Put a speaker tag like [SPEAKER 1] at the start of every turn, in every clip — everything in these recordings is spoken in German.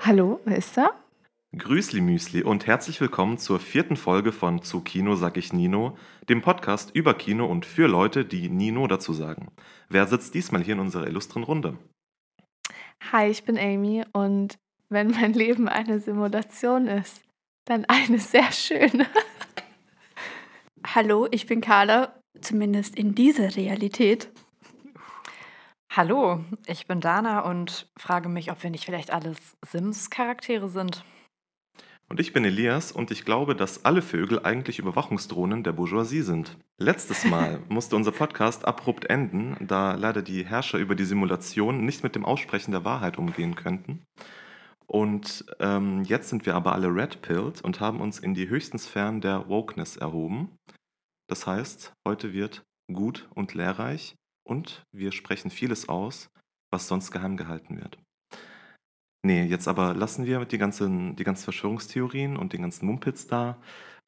[SPEAKER 1] Hallo, wer ist da?
[SPEAKER 2] Grüßli Müsli und herzlich willkommen zur vierten Folge von Zu Kino sag ich Nino, dem Podcast über Kino und für Leute, die Nino dazu sagen. Wer sitzt diesmal hier in unserer illustren Runde?
[SPEAKER 1] Hi, ich bin Amy und wenn mein Leben eine Simulation ist, dann eine sehr schöne.
[SPEAKER 3] Hallo, ich bin Carla, zumindest in dieser Realität.
[SPEAKER 4] Hallo, ich bin Dana und frage mich, ob wir nicht vielleicht alles Sims-Charaktere sind.
[SPEAKER 2] Und ich bin Elias und ich glaube, dass alle Vögel eigentlich Überwachungsdrohnen der Bourgeoisie sind. Letztes Mal musste unser Podcast abrupt enden, da leider die Herrscher über die Simulation nicht mit dem Aussprechen der Wahrheit umgehen könnten. Und ähm, jetzt sind wir aber alle red-pilled und haben uns in die höchsten Sphären der Wokeness erhoben. Das heißt, heute wird gut und lehrreich und wir sprechen vieles aus, was sonst geheim gehalten wird. Nee, jetzt aber lassen wir die ganzen, die ganzen Verschwörungstheorien und den ganzen Mumpitz da.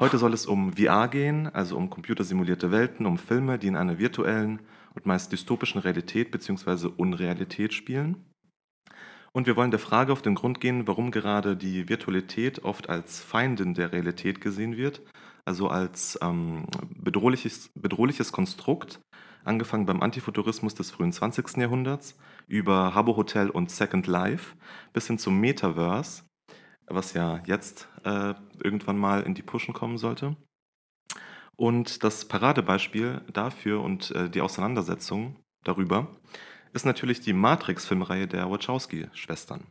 [SPEAKER 2] Heute soll es um VR gehen, also um computersimulierte Welten, um Filme, die in einer virtuellen und meist dystopischen Realität bzw. Unrealität spielen. Und wir wollen der Frage auf den Grund gehen, warum gerade die Virtualität oft als Feindin der Realität gesehen wird, also als ähm, bedrohliches, bedrohliches Konstrukt, angefangen beim Antifuturismus des frühen 20. Jahrhunderts, über Habbo Hotel und Second Life, bis hin zum Metaverse, was ja jetzt äh, irgendwann mal in die Pushen kommen sollte. Und das Paradebeispiel dafür und äh, die Auseinandersetzung darüber ist natürlich die Matrix-Filmreihe der Wachowski-Schwestern.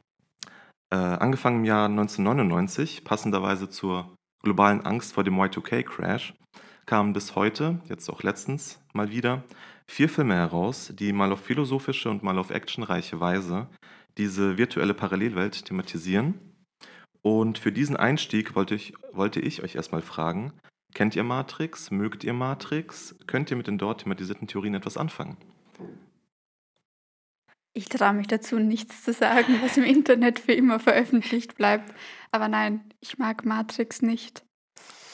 [SPEAKER 2] Äh, angefangen im Jahr 1999, passenderweise zur globalen Angst vor dem Y2K-Crash, kamen bis heute, jetzt auch letztens mal wieder, vier Filme heraus, die mal auf philosophische und mal auf actionreiche Weise diese virtuelle Parallelwelt thematisieren. Und für diesen Einstieg wollte ich, wollte ich euch erstmal fragen, kennt ihr Matrix? Mögt ihr Matrix? Könnt ihr mit den dort thematisierten Theorien etwas anfangen?
[SPEAKER 3] Ich traue mich dazu, nichts zu sagen, was im Internet für immer veröffentlicht bleibt. Aber nein, ich mag Matrix nicht.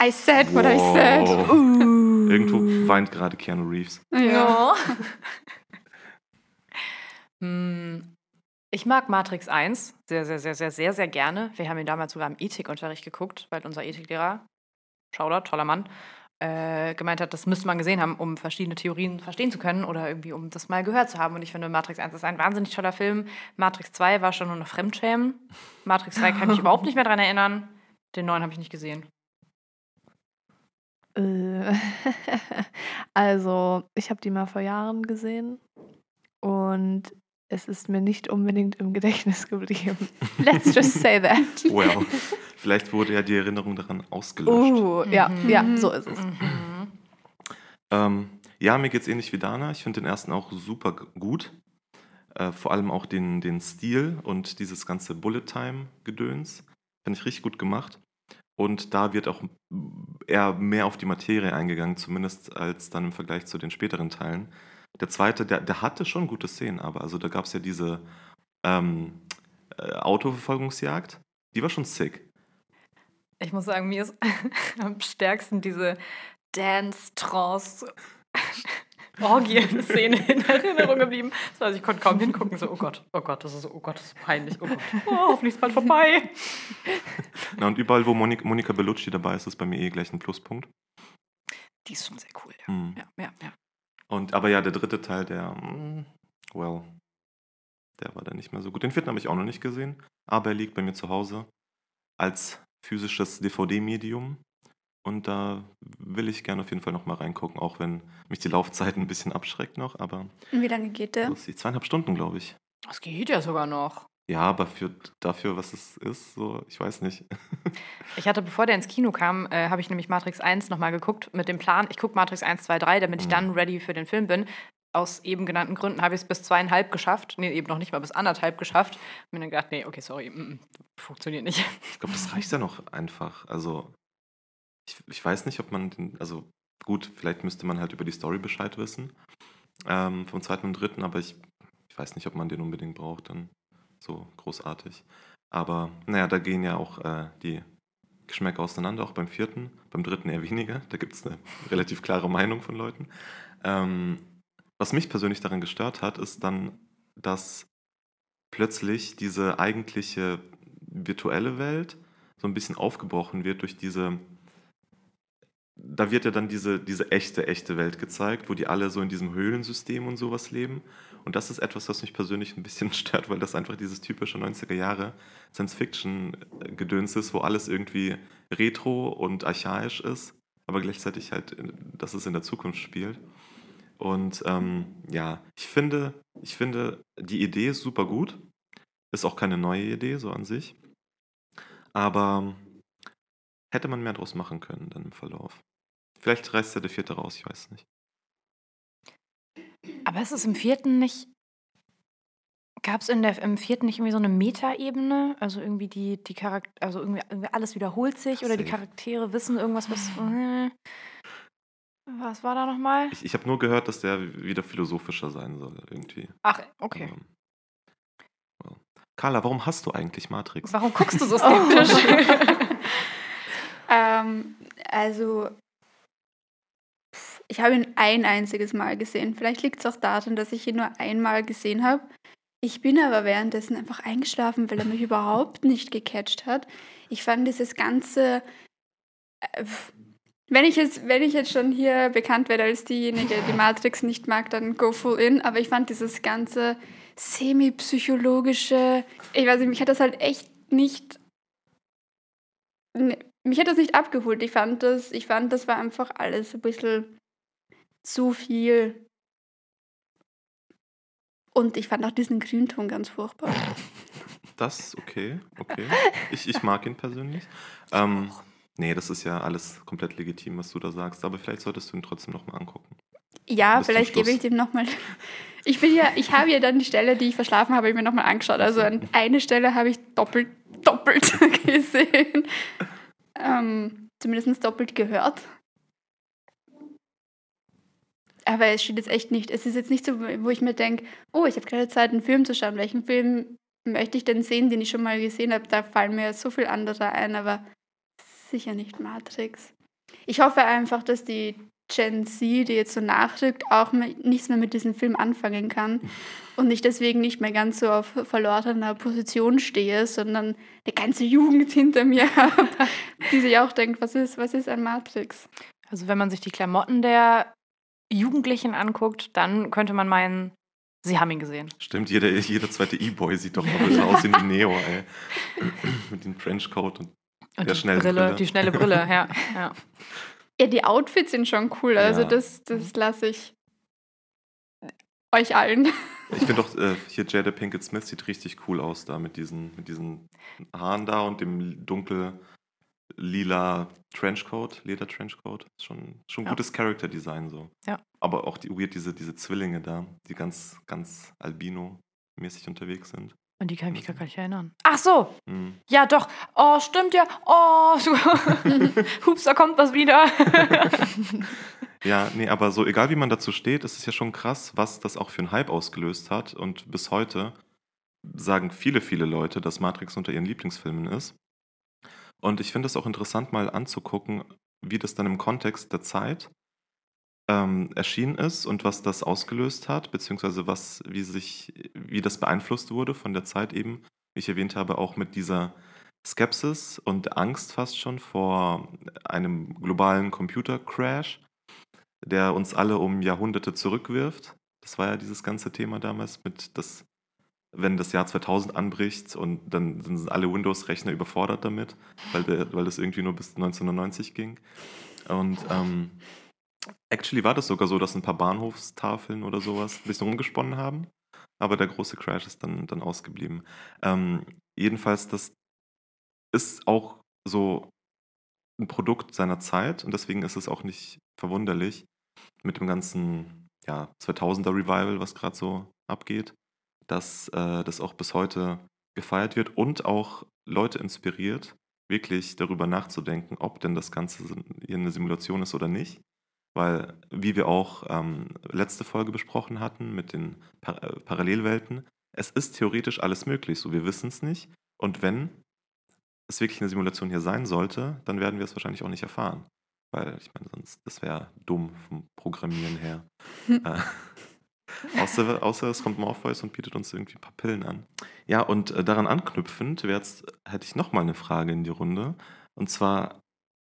[SPEAKER 3] I said what I said.
[SPEAKER 2] Uh. Irgendwo weint gerade Keanu Reeves.
[SPEAKER 3] Ja.
[SPEAKER 4] Hm, ich mag Matrix 1 sehr, sehr, sehr, sehr, sehr, sehr gerne. Wir haben ihn damals sogar im Ethikunterricht geguckt, weil unser Ethiklehrer, Schauder, toller Mann, äh, gemeint hat, das müsste man gesehen haben, um verschiedene Theorien verstehen zu können oder irgendwie, um das mal gehört zu haben. Und ich finde, Matrix 1 ist ein wahnsinnig toller Film. Matrix 2 war schon nur noch Fremdschämen. Matrix 3 kann ich mich überhaupt nicht mehr daran erinnern. Den neuen habe ich nicht gesehen.
[SPEAKER 1] Äh, also, ich habe die mal vor Jahren gesehen und es ist mir nicht unbedingt im Gedächtnis geblieben. Let's just say that.
[SPEAKER 2] Well, vielleicht wurde ja die Erinnerung daran ausgelöscht.
[SPEAKER 1] Uh, ja,
[SPEAKER 4] Mhm.
[SPEAKER 1] ja, so ist es.
[SPEAKER 4] Mhm.
[SPEAKER 2] Ähm, ja, mir geht's ähnlich wie Dana. Ich finde den ersten auch super gut. Äh, vor allem auch den, den Stil und dieses ganze Bullet-Time-Gedöns. Finde ich richtig gut gemacht. Und da wird auch eher mehr auf die Materie eingegangen, zumindest als dann im Vergleich zu den späteren Teilen. Der zweite, der, der hatte schon gute Szenen, aber also da gab es ja diese ähm, äh, Autoverfolgungsjagd. Die war schon sick.
[SPEAKER 4] Ich muss sagen, mir ist am stärksten diese Dance-Trance. Orgien-Szene in Erinnerung geblieben. So, also ich konnte kaum hingucken. So, oh Gott, oh Gott, das ist, oh Gott, das ist peinlich. Oh Gott, oh, hoffentlich ist bald vorbei.
[SPEAKER 2] Na, und überall, wo Monik, Monika Bellucci dabei ist, ist bei mir eh gleich ein Pluspunkt.
[SPEAKER 4] Die ist schon sehr cool, ja.
[SPEAKER 2] Hm.
[SPEAKER 4] Ja, ja, ja.
[SPEAKER 2] Und, aber ja, der dritte Teil, der, mm, well, der war dann nicht mehr so gut. Den vierten habe ich auch noch nicht gesehen, aber er liegt bei mir zu Hause als physisches DVD-Medium. Und da will ich gerne auf jeden Fall noch mal reingucken, auch wenn mich die Laufzeit ein bisschen abschreckt noch. Aber
[SPEAKER 3] Und wie lange geht der?
[SPEAKER 2] die zweieinhalb Stunden, glaube ich.
[SPEAKER 4] Das geht ja sogar noch.
[SPEAKER 2] Ja, aber für, dafür, was es ist, so, ich weiß nicht.
[SPEAKER 4] Ich hatte, bevor der ins Kino kam, äh, habe ich nämlich Matrix 1 nochmal geguckt mit dem Plan, ich gucke Matrix 1, 2, 3, damit ich
[SPEAKER 2] Mhm.
[SPEAKER 4] dann ready für den Film bin. Aus eben genannten Gründen habe ich es bis zweieinhalb geschafft. Nee, eben noch nicht mal bis anderthalb geschafft. Und mir dann gedacht, nee, okay, sorry, mm, mm, funktioniert nicht.
[SPEAKER 2] Ich glaube, das reicht ja noch einfach. Also, ich, ich weiß nicht, ob man den, also gut, vielleicht müsste man halt über die Story Bescheid wissen. Ähm, vom zweiten und dritten, aber ich, ich weiß nicht, ob man den unbedingt braucht, dann so großartig. Aber naja, da gehen ja auch äh, die Geschmäcker auseinander, auch beim vierten, beim dritten eher weniger. Da gibt es eine relativ klare Meinung von Leuten. Ähm, was mich persönlich daran gestört hat, ist dann, dass plötzlich diese eigentliche virtuelle Welt so ein bisschen aufgebrochen wird durch diese da wird ja dann diese, diese echte, echte Welt gezeigt, wo die alle so in diesem Höhlensystem und sowas leben. Und das ist etwas, was mich persönlich ein bisschen stört, weil das einfach dieses typische 90er Jahre Science-Fiction-Gedöns ist, wo alles irgendwie retro und archaisch ist, aber gleichzeitig halt, dass es in der Zukunft spielt. Und ähm, ja, ich finde, ich finde, die Idee ist super gut. Ist auch keine neue Idee, so an sich. Aber hätte man mehr draus machen können dann im Verlauf. Vielleicht reißt ja der vierte raus, ich weiß nicht.
[SPEAKER 4] Aber ist es im vierten nicht. Gab es im vierten nicht irgendwie so eine Metaebene? Also irgendwie die, die Charakter, also irgendwie, irgendwie alles wiederholt sich oder die
[SPEAKER 2] Safe.
[SPEAKER 4] Charaktere wissen irgendwas, was. äh, Was war da nochmal?
[SPEAKER 2] Ich, ich habe nur gehört, dass der wieder philosophischer sein soll, irgendwie.
[SPEAKER 4] Ach, okay.
[SPEAKER 2] Ähm, well. Carla, warum hast du eigentlich Matrix?
[SPEAKER 4] Warum guckst du so skeptisch?
[SPEAKER 3] Ähm, also, ich habe ihn ein einziges Mal gesehen. Vielleicht liegt es auch daran, dass ich ihn nur einmal gesehen habe. Ich bin aber währenddessen einfach eingeschlafen, weil er mich überhaupt nicht gecatcht hat. Ich fand dieses ganze. Äh, wenn ich, jetzt, wenn ich jetzt schon hier bekannt werde als diejenige, die Matrix nicht mag, dann go full in. Aber ich fand dieses ganze semi-psychologische, ich weiß nicht, mich hat das halt echt nicht mich hat das nicht abgeholt. Ich fand das, ich fand, das war einfach alles ein bisschen zu viel. Und ich fand auch diesen Grünton ganz furchtbar.
[SPEAKER 2] Das, okay, okay. Ich, ich mag ihn persönlich. Ähm, nee, das ist ja alles komplett legitim, was du da sagst, aber vielleicht solltest du ihn trotzdem nochmal angucken.
[SPEAKER 3] Ja,
[SPEAKER 2] Bis
[SPEAKER 3] vielleicht gebe ich dem nochmal. Ich bin ja, ich habe ja dann die Stelle, die ich verschlafen habe, ich mir nochmal angeschaut. Also an eine Stelle habe ich doppelt, doppelt gesehen. Ähm, zumindest doppelt gehört. Aber es steht jetzt echt nicht. Es ist jetzt nicht so, wo ich mir denke, oh, ich habe gerade Zeit, einen Film zu schauen. Welchen Film möchte ich denn sehen, den ich schon mal gesehen habe? Da fallen mir so viel andere ein, aber sicher nicht Matrix. Ich hoffe einfach, dass die Gen Z, die jetzt so nachrückt, auch nichts mehr mit diesem Film anfangen kann und ich deswegen nicht mehr ganz so auf verlorener Position stehe, sondern eine ganze Jugend hinter mir habe, die sich auch denkt, was ist, was ist ein Matrix?
[SPEAKER 4] Also wenn man sich die Klamotten der Jugendlichen anguckt, dann könnte man meinen, sie haben ihn gesehen.
[SPEAKER 2] Stimmt, jeder, jeder zweite E-Boy sieht doch mal so aus wie Neo, ey. Mit dem Trenchcoat und
[SPEAKER 4] Und
[SPEAKER 2] Der
[SPEAKER 4] die
[SPEAKER 2] schnellen
[SPEAKER 4] Brille,
[SPEAKER 2] Brille.
[SPEAKER 4] die schnelle Brille, ja. ja.
[SPEAKER 3] Ja, die Outfits sind schon cool, also
[SPEAKER 2] Ja.
[SPEAKER 3] das, das lasse ich euch allen.
[SPEAKER 2] Ich finde doch, äh, hier Jada Pinkett Smith sieht richtig cool aus da mit diesen, mit diesen Haaren da und dem dunkel lila Trenchcoat, Leder-Trenchcoat. Ist Schon, schon
[SPEAKER 4] Ja.
[SPEAKER 2] gutes Character-Design so.
[SPEAKER 4] Ja.
[SPEAKER 2] Aber auch die weird, diese, diese Zwillinge da, die ganz, ganz albino-mäßig unterwegs sind.
[SPEAKER 4] Und die kann ich mich gar nicht erinnern. Ach so,
[SPEAKER 2] Mhm.
[SPEAKER 4] ja doch. Oh, stimmt ja. Oh, so. Hups, da kommt was wieder.
[SPEAKER 2] Ja, nee, aber so egal wie man dazu steht, ist es ja schon krass, was das auch für einen Hype ausgelöst hat. Und bis heute sagen viele, viele Leute, dass Matrix unter ihren Lieblingsfilmen ist. Und ich finde es auch interessant, mal anzugucken, wie das dann im Kontext der Zeit ähm, erschienen ist und was das ausgelöst hat, beziehungsweise was, wie sich, wie das beeinflusst wurde von der Zeit eben, wie ich erwähnt habe, auch mit dieser Skepsis und Angst fast schon vor einem globalen Computercrash, der uns alle um Jahrhunderte zurückwirft. Das war ja dieses ganze Thema damals mit, dass wenn das Jahr 2000 anbricht und dann, dann sind alle Windows-Rechner überfordert damit, weil, weil das irgendwie nur bis 1990 ging. Und ähm, actually war das sogar so, dass ein paar Bahnhofstafeln oder sowas ein bisschen rumgesponnen haben, aber der große Crash ist dann, dann ausgeblieben. Ähm, jedenfalls, das ist auch so ein Produkt seiner Zeit und deswegen ist es auch nicht verwunderlich mit dem ganzen ja, 2000er Revival, was gerade so abgeht, dass äh, das auch bis heute gefeiert wird und auch Leute inspiriert, wirklich darüber nachzudenken, ob denn das Ganze hier eine Simulation ist oder nicht. Weil, wie wir auch ähm, letzte Folge besprochen hatten mit den Par äh, Parallelwelten, es ist theoretisch alles möglich, so wir wissen es nicht. Und wenn es wirklich eine Simulation hier sein sollte, dann werden wir es wahrscheinlich auch nicht erfahren. Weil ich meine, sonst, das wäre dumm vom Programmieren her. äh, außer, außer es kommt Morpheus und bietet uns irgendwie ein paar Pillen an. Ja, und äh, daran anknüpfend jetzt, hätte ich noch mal eine Frage in die Runde. Und zwar,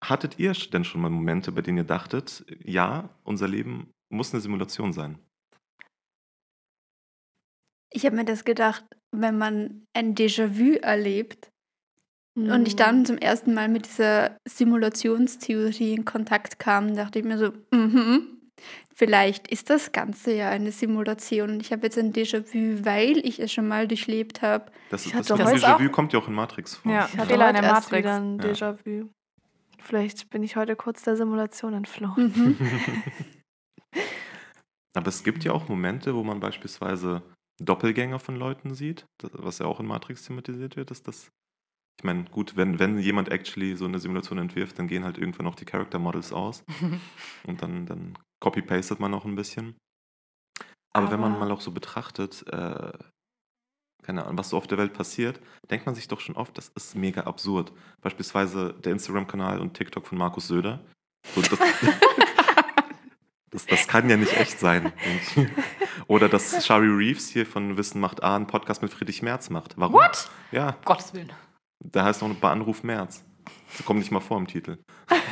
[SPEAKER 2] hattet ihr denn schon mal Momente, bei denen ihr dachtet, ja, unser Leben muss eine Simulation sein?
[SPEAKER 3] Ich habe mir das gedacht, wenn man ein Déjà-vu erlebt und ich dann zum ersten Mal mit dieser Simulationstheorie in Kontakt kam, dachte ich mir so, mhm, vielleicht ist das Ganze ja eine Simulation und ich habe jetzt ein Déjà-vu, weil ich es schon mal durchlebt habe.
[SPEAKER 2] Das,
[SPEAKER 1] Ich
[SPEAKER 2] das, das Déjà-vu kommt ja auch in Matrix vor.
[SPEAKER 4] Ja.
[SPEAKER 1] Ich hatte
[SPEAKER 4] Fehler in der Matrix.
[SPEAKER 1] wieder ein
[SPEAKER 2] Ja.
[SPEAKER 1] Vielleicht bin ich heute kurz der Simulation entflohen.
[SPEAKER 3] Mhm.
[SPEAKER 2] Aber es gibt ja auch Momente, wo man beispielsweise Doppelgänger von Leuten sieht, das- was ja auch in Matrix thematisiert wird, ist das. Ich meine, gut, wenn, wenn jemand actually so eine Simulation entwirft, dann gehen halt irgendwann auch die Character Models aus und dann, dann copy-pastet man noch ein bisschen. Aber, wenn man
[SPEAKER 1] Aber-
[SPEAKER 2] mal auch so betrachtet, äh, keine Ahnung, was so auf der Welt passiert, denkt man sich doch schon oft, das ist mega absurd. Beispielsweise der Instagram-Kanal und TikTok von Markus Söder. So, das, das, das kann ja nicht echt sein. Oder dass Shari Reeves hier von Wissen macht A einen Podcast mit Friedrich Merz macht. Warum?
[SPEAKER 4] What?
[SPEAKER 2] Ja,
[SPEAKER 4] Gottes Willen.
[SPEAKER 2] da heißt noch bei Anruf Merz. Das kommt nicht mal vor im Titel.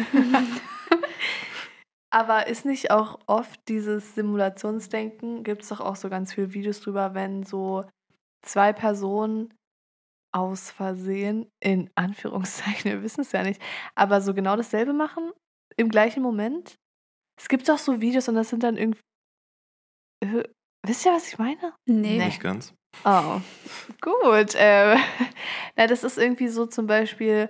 [SPEAKER 1] Aber ist nicht auch oft dieses Simulationsdenken, gibt es doch auch so ganz viele Videos drüber, wenn so zwei Personen aus Versehen, in Anführungszeichen, wir wissen es ja nicht, aber so genau dasselbe machen, im gleichen Moment? Es gibt doch so Videos und das sind dann irgendwie. Äh, Wisst ihr, was ich meine?
[SPEAKER 3] Nee.
[SPEAKER 4] Nee.
[SPEAKER 2] Nicht ganz.
[SPEAKER 1] Oh, gut. Äh, na, das ist irgendwie so zum Beispiel,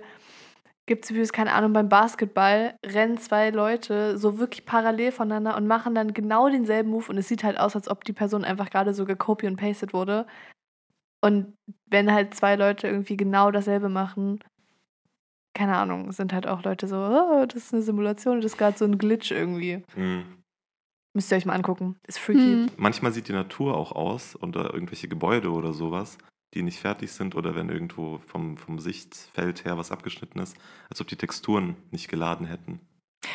[SPEAKER 1] gibt es Videos, keine Ahnung, beim Basketball rennen zwei Leute so wirklich parallel voneinander und machen dann genau denselben Move und es sieht halt aus, als ob die Person einfach gerade so gecopy und pasted wurde. Und wenn halt zwei Leute irgendwie genau dasselbe machen, keine Ahnung, sind halt auch Leute so, oh, das ist eine Simulation, das ist gerade so ein Glitch irgendwie.
[SPEAKER 2] Mhm.
[SPEAKER 1] Müsst ihr euch mal angucken. Ist freaky.
[SPEAKER 3] Hm.
[SPEAKER 2] Manchmal sieht die Natur auch aus oder irgendwelche Gebäude oder sowas, die nicht fertig sind oder wenn irgendwo vom, vom Sichtfeld her was abgeschnitten ist, als ob die Texturen nicht geladen hätten.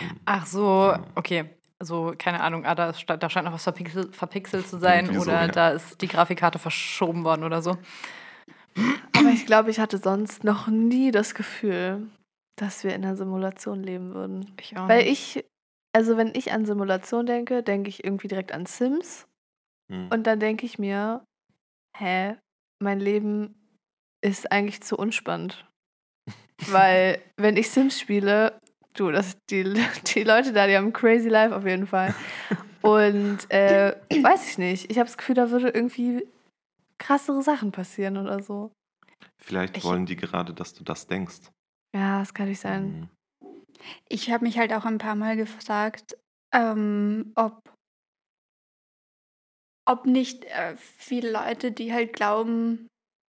[SPEAKER 2] Mhm.
[SPEAKER 4] Ach so, okay. Also, keine Ahnung, ah, da, ist, da scheint noch was verpixelt, verpixelt zu sein
[SPEAKER 2] Irgendwie so,
[SPEAKER 4] oder
[SPEAKER 2] ja.
[SPEAKER 4] da ist die Grafikkarte verschoben worden oder so.
[SPEAKER 1] Aber ich glaube, ich hatte sonst noch nie das Gefühl, dass wir in einer Simulation leben würden.
[SPEAKER 4] Ich auch.
[SPEAKER 1] Weil ich, also wenn ich an Simulation denke, denke ich irgendwie direkt an Sims.
[SPEAKER 2] Mhm.
[SPEAKER 1] Und dann denke ich mir, hä, mein Leben ist eigentlich zu unspannend. Weil wenn ich Sims spiele, du, das die, die Leute da, die haben crazy life auf jeden Fall. Und äh, weiß ich nicht. Ich habe das Gefühl, da würde irgendwie krassere Sachen passieren oder so.
[SPEAKER 2] Vielleicht
[SPEAKER 4] Ich-
[SPEAKER 2] wollen die gerade, dass du das denkst.
[SPEAKER 1] Ja, das kann nicht sein.
[SPEAKER 2] Mhm.
[SPEAKER 3] Ich habe mich halt auch ein paar Mal gefragt, ähm, ob, ob nicht äh, viele Leute, die halt glauben,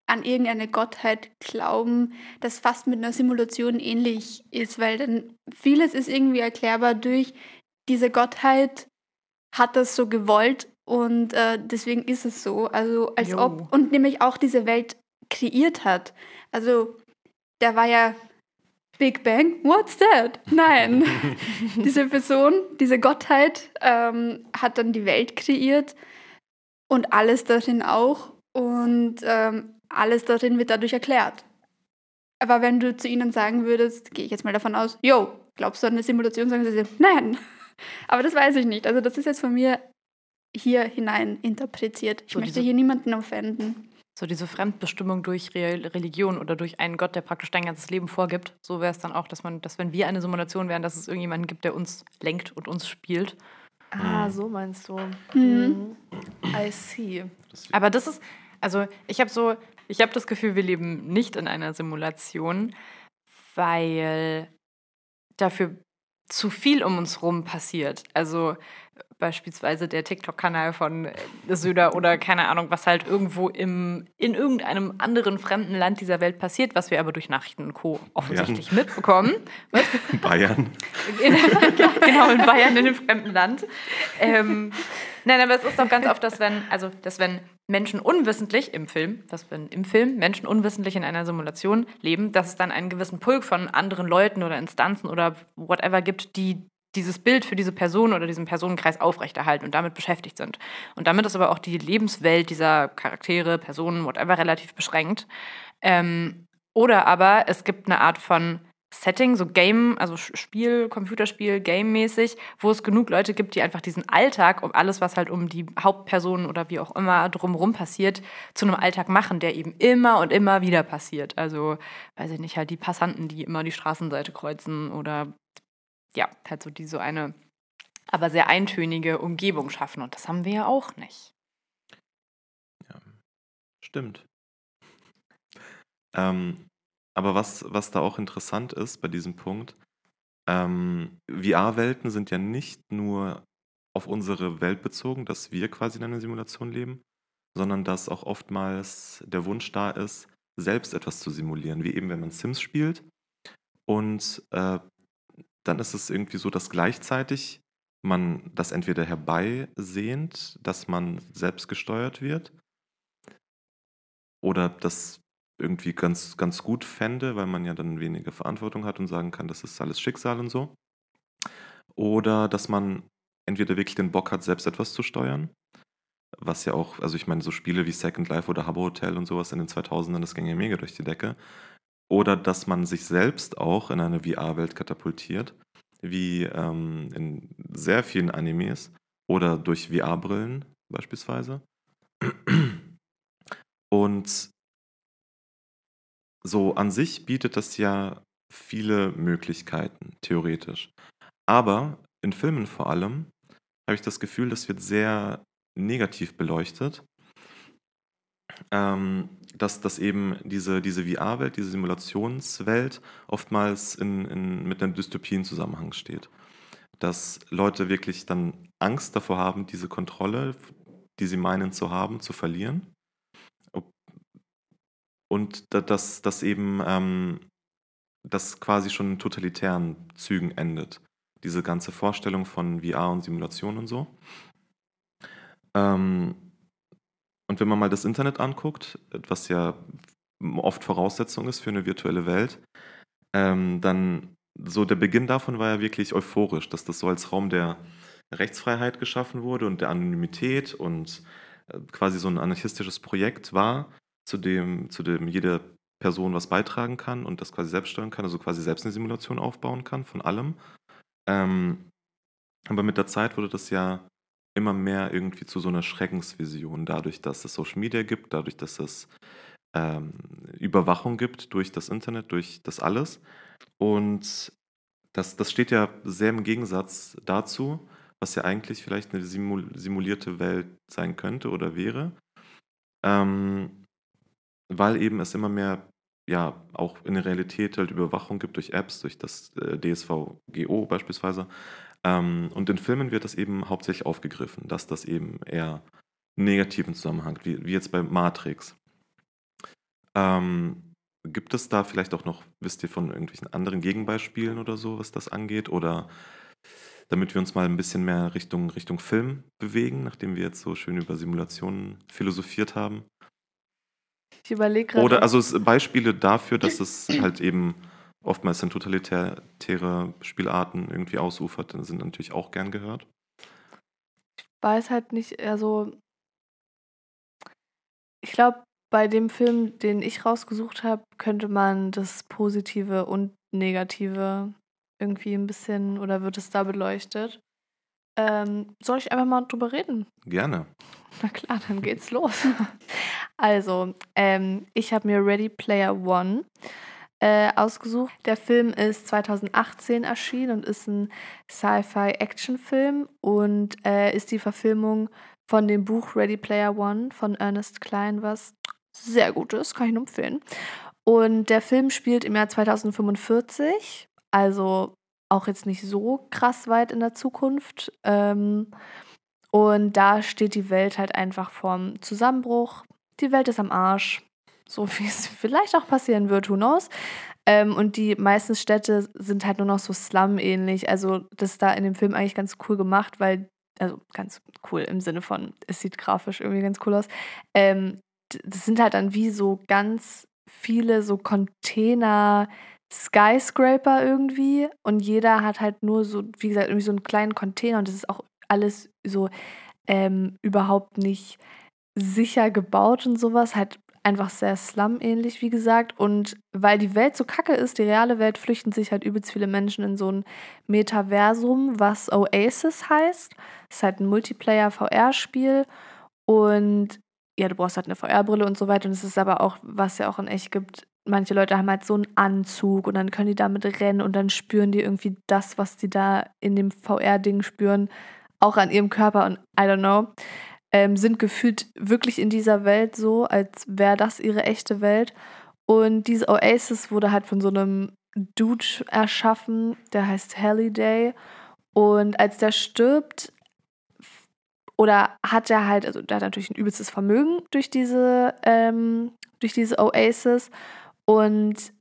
[SPEAKER 3] an irgendeine Gottheit glauben, das fast mit einer Simulation ähnlich ist, weil dann vieles ist irgendwie erklärbar durch diese Gottheit hat das so gewollt und äh, deswegen ist es so. Also als
[SPEAKER 4] Jo.
[SPEAKER 3] ob und nämlich auch diese Welt kreiert hat. Also da war ja Big Bang, what's that? Nein. diese Person, diese Gottheit ähm, hat dann die Welt kreiert und alles darin auch. Und ähm, alles darin wird dadurch erklärt. Aber wenn du zu ihnen sagen würdest, gehe ich jetzt mal davon aus, yo, glaubst du an eine Simulation, sagen sie, nein. Aber das weiß ich nicht. Also das ist jetzt von mir hier hinein interpretiert. Ich
[SPEAKER 4] So
[SPEAKER 3] möchte
[SPEAKER 4] diese-
[SPEAKER 3] hier niemanden offenden.
[SPEAKER 4] So diese Fremdbestimmung durch Re Religion oder durch einen Gott, der praktisch dein ganzes Leben vorgibt. So wäre es dann auch, dass man, dass wenn wir eine Simulation wären, dass es irgendjemanden gibt, der uns lenkt und uns spielt.
[SPEAKER 1] Ah,
[SPEAKER 2] Mhm.
[SPEAKER 1] so meinst du.
[SPEAKER 3] Mhm.
[SPEAKER 1] Mhm. I see.
[SPEAKER 4] Aber das ist, also ich habe so, ich habe das Gefühl, wir leben nicht in einer Simulation, weil dafür zu viel um uns rum passiert. Also beispielsweise der TikTok-Kanal von äh, Söder oder keine Ahnung, was halt irgendwo im, in irgendeinem anderen fremden Land dieser Welt passiert, was wir aber durch Nachrichten und Co. offensichtlich mitbekommen. Was?
[SPEAKER 2] Bayern.
[SPEAKER 4] In, genau, in Bayern, in einem fremden Land. Ähm, nein, aber es ist doch ganz oft, dass wenn, also, dass wenn Menschen unwissentlich im Film, dass wenn im Film Menschen unwissentlich in einer Simulation leben, dass es dann einen gewissen Pulk von anderen Leuten oder Instanzen oder whatever gibt, die dieses Bild für diese Person oder diesen Personenkreis aufrechterhalten und damit beschäftigt sind. Und damit ist aber auch die Lebenswelt dieser Charaktere, Personen, whatever, relativ beschränkt. Ähm, oder aber es gibt eine Art von Setting, so Game, also Spiel, Computerspiel, Game-mäßig, wo es genug Leute gibt, die einfach diesen Alltag, um alles, was halt um die Hauptpersonen oder wie auch immer drumherum passiert, zu einem Alltag machen, der eben immer und immer wieder passiert. Also, weiß ich nicht, halt die Passanten, die immer die Straßenseite kreuzen oder ja, halt so die so eine, aber sehr eintönige Umgebung schaffen. Und das haben wir ja auch nicht.
[SPEAKER 2] Ja, stimmt. Ähm, aber was, was da auch interessant ist bei diesem Punkt, ähm, VR-Welten sind ja nicht nur auf unsere Welt bezogen, dass wir quasi in einer Simulation leben, sondern dass auch oftmals der Wunsch da ist, selbst etwas zu simulieren, wie eben wenn man Sims spielt. Und äh, dann ist es irgendwie so, dass gleichzeitig man das entweder herbeisehnt, dass man selbst gesteuert wird, oder das irgendwie ganz, ganz gut fände, weil man ja dann weniger Verantwortung hat und sagen kann, das ist alles Schicksal und so. Oder dass man entweder wirklich den Bock hat, selbst etwas zu steuern, was ja auch, also ich meine, so Spiele wie Second Life oder Habbo Hotel und sowas in den 2000ern, das ging ja mega durch die Decke. Oder dass man sich selbst auch in eine VR-Welt katapultiert, wie ähm, in sehr vielen Animes oder durch VR-Brillen beispielsweise. Und so an sich bietet das ja viele Möglichkeiten, theoretisch. Aber in Filmen vor allem habe ich das Gefühl, das wird sehr negativ beleuchtet. Ähm, dass, dass eben diese, diese VR-Welt, diese Simulationswelt oftmals in, in, mit einem Dystopien Zusammenhang steht. Dass Leute wirklich dann Angst davor haben, diese Kontrolle, die sie meinen zu haben, zu verlieren und dass das eben ähm, das quasi schon in totalitären Zügen endet. Diese ganze Vorstellung von VR und Simulation und so. Ähm, und wenn man mal das Internet anguckt, was ja oft Voraussetzung ist für eine virtuelle Welt, ähm, dann so der Beginn davon war ja wirklich euphorisch, dass das so als Raum der Rechtsfreiheit geschaffen wurde und der Anonymität und äh, quasi so ein anarchistisches Projekt war, zu dem, zu dem jede Person was beitragen kann und das quasi selbst steuern kann, also quasi selbst eine Simulation aufbauen kann von allem. Ähm, aber mit der Zeit wurde das ja immer mehr irgendwie zu so einer Schreckensvision, dadurch, dass es Social Media gibt, dadurch, dass es ähm, Überwachung gibt durch das Internet, durch das alles. Und das, das steht ja sehr im Gegensatz dazu, was ja eigentlich vielleicht eine simulierte Welt sein könnte oder wäre. Ähm, weil eben es immer mehr, ja, auch in der Realität halt Überwachung gibt durch Apps, durch das äh, DSVGO beispielsweise. Ähm, und in Filmen wird das eben hauptsächlich aufgegriffen, dass das eben eher negativen Zusammenhang, wie, wie jetzt bei Matrix. Ähm, gibt es da vielleicht auch noch, wisst ihr von irgendwelchen anderen Gegenbeispielen oder so, was das angeht? Oder damit wir uns mal ein bisschen mehr Richtung, Richtung Film bewegen, nachdem wir jetzt so schön über Simulationen philosophiert haben?
[SPEAKER 1] Ich überlege gerade.
[SPEAKER 2] Oder also Beispiele dafür, dass es halt eben oftmals in totalitäre Spielarten irgendwie ausufert, sind natürlich auch gern gehört.
[SPEAKER 1] Ich weiß halt nicht, also ich glaube, bei dem Film, den ich rausgesucht habe, könnte man das Positive und Negative irgendwie ein bisschen oder wird es da beleuchtet? Ähm, soll ich einfach mal drüber reden?
[SPEAKER 2] Gerne.
[SPEAKER 1] Na klar, dann geht's los. Also, ähm, ich habe mir Ready Player One äh, ausgesucht. Der Film ist 2018 erschienen und ist ein Sci-Fi-Action-Film und äh, ist die Verfilmung von dem Buch Ready Player One von Ernest Klein, was sehr gut ist, kann ich nur empfehlen. Und der Film spielt im Jahr 2045, also auch jetzt nicht so krass weit in der Zukunft. Ähm, und da steht die Welt halt einfach vorm Zusammenbruch. Die Welt ist am Arsch. So wie es vielleicht auch passieren wird, who knows. Ähm, und die meisten Städte sind halt nur noch so Slum-ähnlich. Also, das ist da in dem Film eigentlich ganz cool gemacht, weil, also ganz cool im Sinne von, es sieht grafisch irgendwie ganz cool aus. Ähm, das sind halt dann wie so ganz viele so Container, Skyscraper irgendwie und jeder hat halt nur so, wie gesagt, irgendwie so einen kleinen Container und das ist auch alles so ähm, überhaupt nicht sicher gebaut und sowas, halt einfach sehr Slum-ähnlich, wie gesagt. Und weil die Welt so kacke ist, die reale Welt, flüchten sich halt übelst viele Menschen in so ein Metaversum, was Oasis heißt. Ist halt ein Multiplayer-VR-Spiel. Und ja, du brauchst halt eine VR-Brille und so weiter. Und es ist aber auch, was ja auch in echt gibt, manche Leute haben halt so einen Anzug und dann können die damit rennen und dann spüren die irgendwie das, was die da in dem VR-Ding spüren, auch an ihrem Körper und I don't know. Ähm, sind gefühlt wirklich in dieser Welt so, als wäre das ihre echte Welt. Und diese Oasis wurde halt von so einem Dude erschaffen, der heißt Halliday. Und als der stirbt, oder hat er halt, also der hat natürlich ein übelstes Vermögen durch diese, ähm, durch diese Oasis und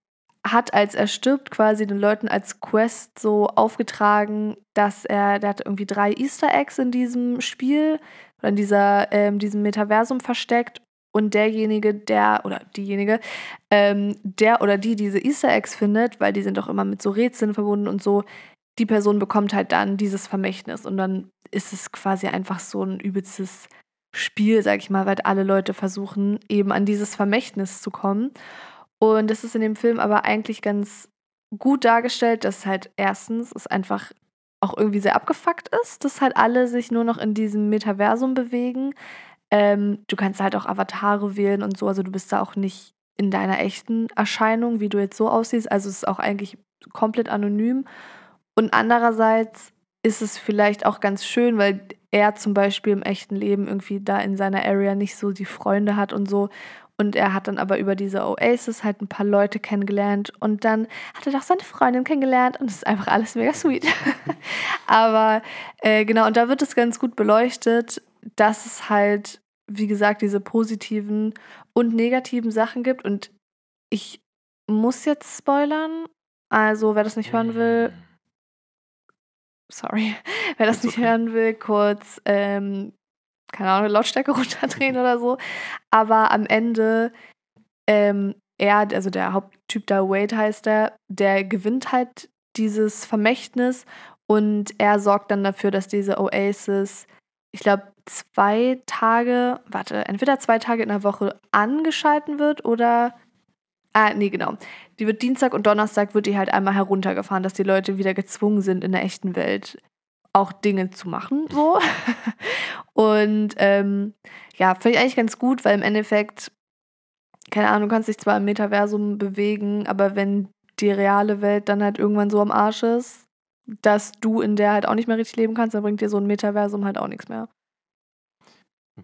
[SPEAKER 1] hat, als er stirbt, quasi den Leuten als Quest so aufgetragen, dass er, der hat irgendwie drei Easter Eggs in diesem Spiel oder in dieser, ähm, diesem Metaversum versteckt. Und derjenige, der oder diejenige, ähm, der oder die diese Easter Eggs findet, weil die sind doch immer mit so Rätseln verbunden und so, die Person bekommt halt dann dieses Vermächtnis. Und dann ist es quasi einfach so ein übelstes Spiel, sag ich mal, weil alle Leute versuchen, eben an dieses Vermächtnis zu kommen. Und das ist in dem Film aber eigentlich ganz gut dargestellt, dass halt erstens es einfach auch irgendwie sehr abgefuckt ist, dass halt alle sich nur noch in diesem Metaversum bewegen. Ähm, du kannst halt auch Avatare wählen und so, also du bist da auch nicht in deiner echten Erscheinung, wie du jetzt so aussiehst. Also es ist auch eigentlich komplett anonym. Und andererseits ist es vielleicht auch ganz schön, weil er zum Beispiel im echten Leben irgendwie da in seiner Area nicht so die Freunde hat und so. Und er hat dann aber über diese Oasis halt ein paar Leute kennengelernt und dann hat er doch seine Freundin kennengelernt und es ist einfach alles mega sweet. aber äh, genau, und da wird es ganz gut beleuchtet, dass es halt, wie gesagt, diese positiven und negativen Sachen gibt. Und ich muss jetzt spoilern. Also, wer das nicht hören will, sorry, wer das nicht hören will, kurz ähm, keine Ahnung, Lautstärke runterdrehen oder so. Aber am Ende, ähm, er, also der Haupttyp da, Wade heißt er, der gewinnt halt dieses Vermächtnis und er sorgt dann dafür, dass diese Oasis, ich glaube, zwei Tage, warte, entweder zwei Tage in der Woche angeschalten wird oder Ah, nee, genau. Die wird Dienstag und Donnerstag wird die halt einmal heruntergefahren, dass die Leute wieder gezwungen sind, in der echten Welt auch Dinge zu machen, so. Und ähm, ja, finde ich eigentlich ganz gut, weil im Endeffekt, keine Ahnung, du kannst dich zwar im Metaversum bewegen, aber wenn die reale Welt dann halt irgendwann so am Arsch ist, dass du in der halt auch nicht mehr richtig leben kannst, dann bringt dir so ein Metaversum halt auch nichts mehr.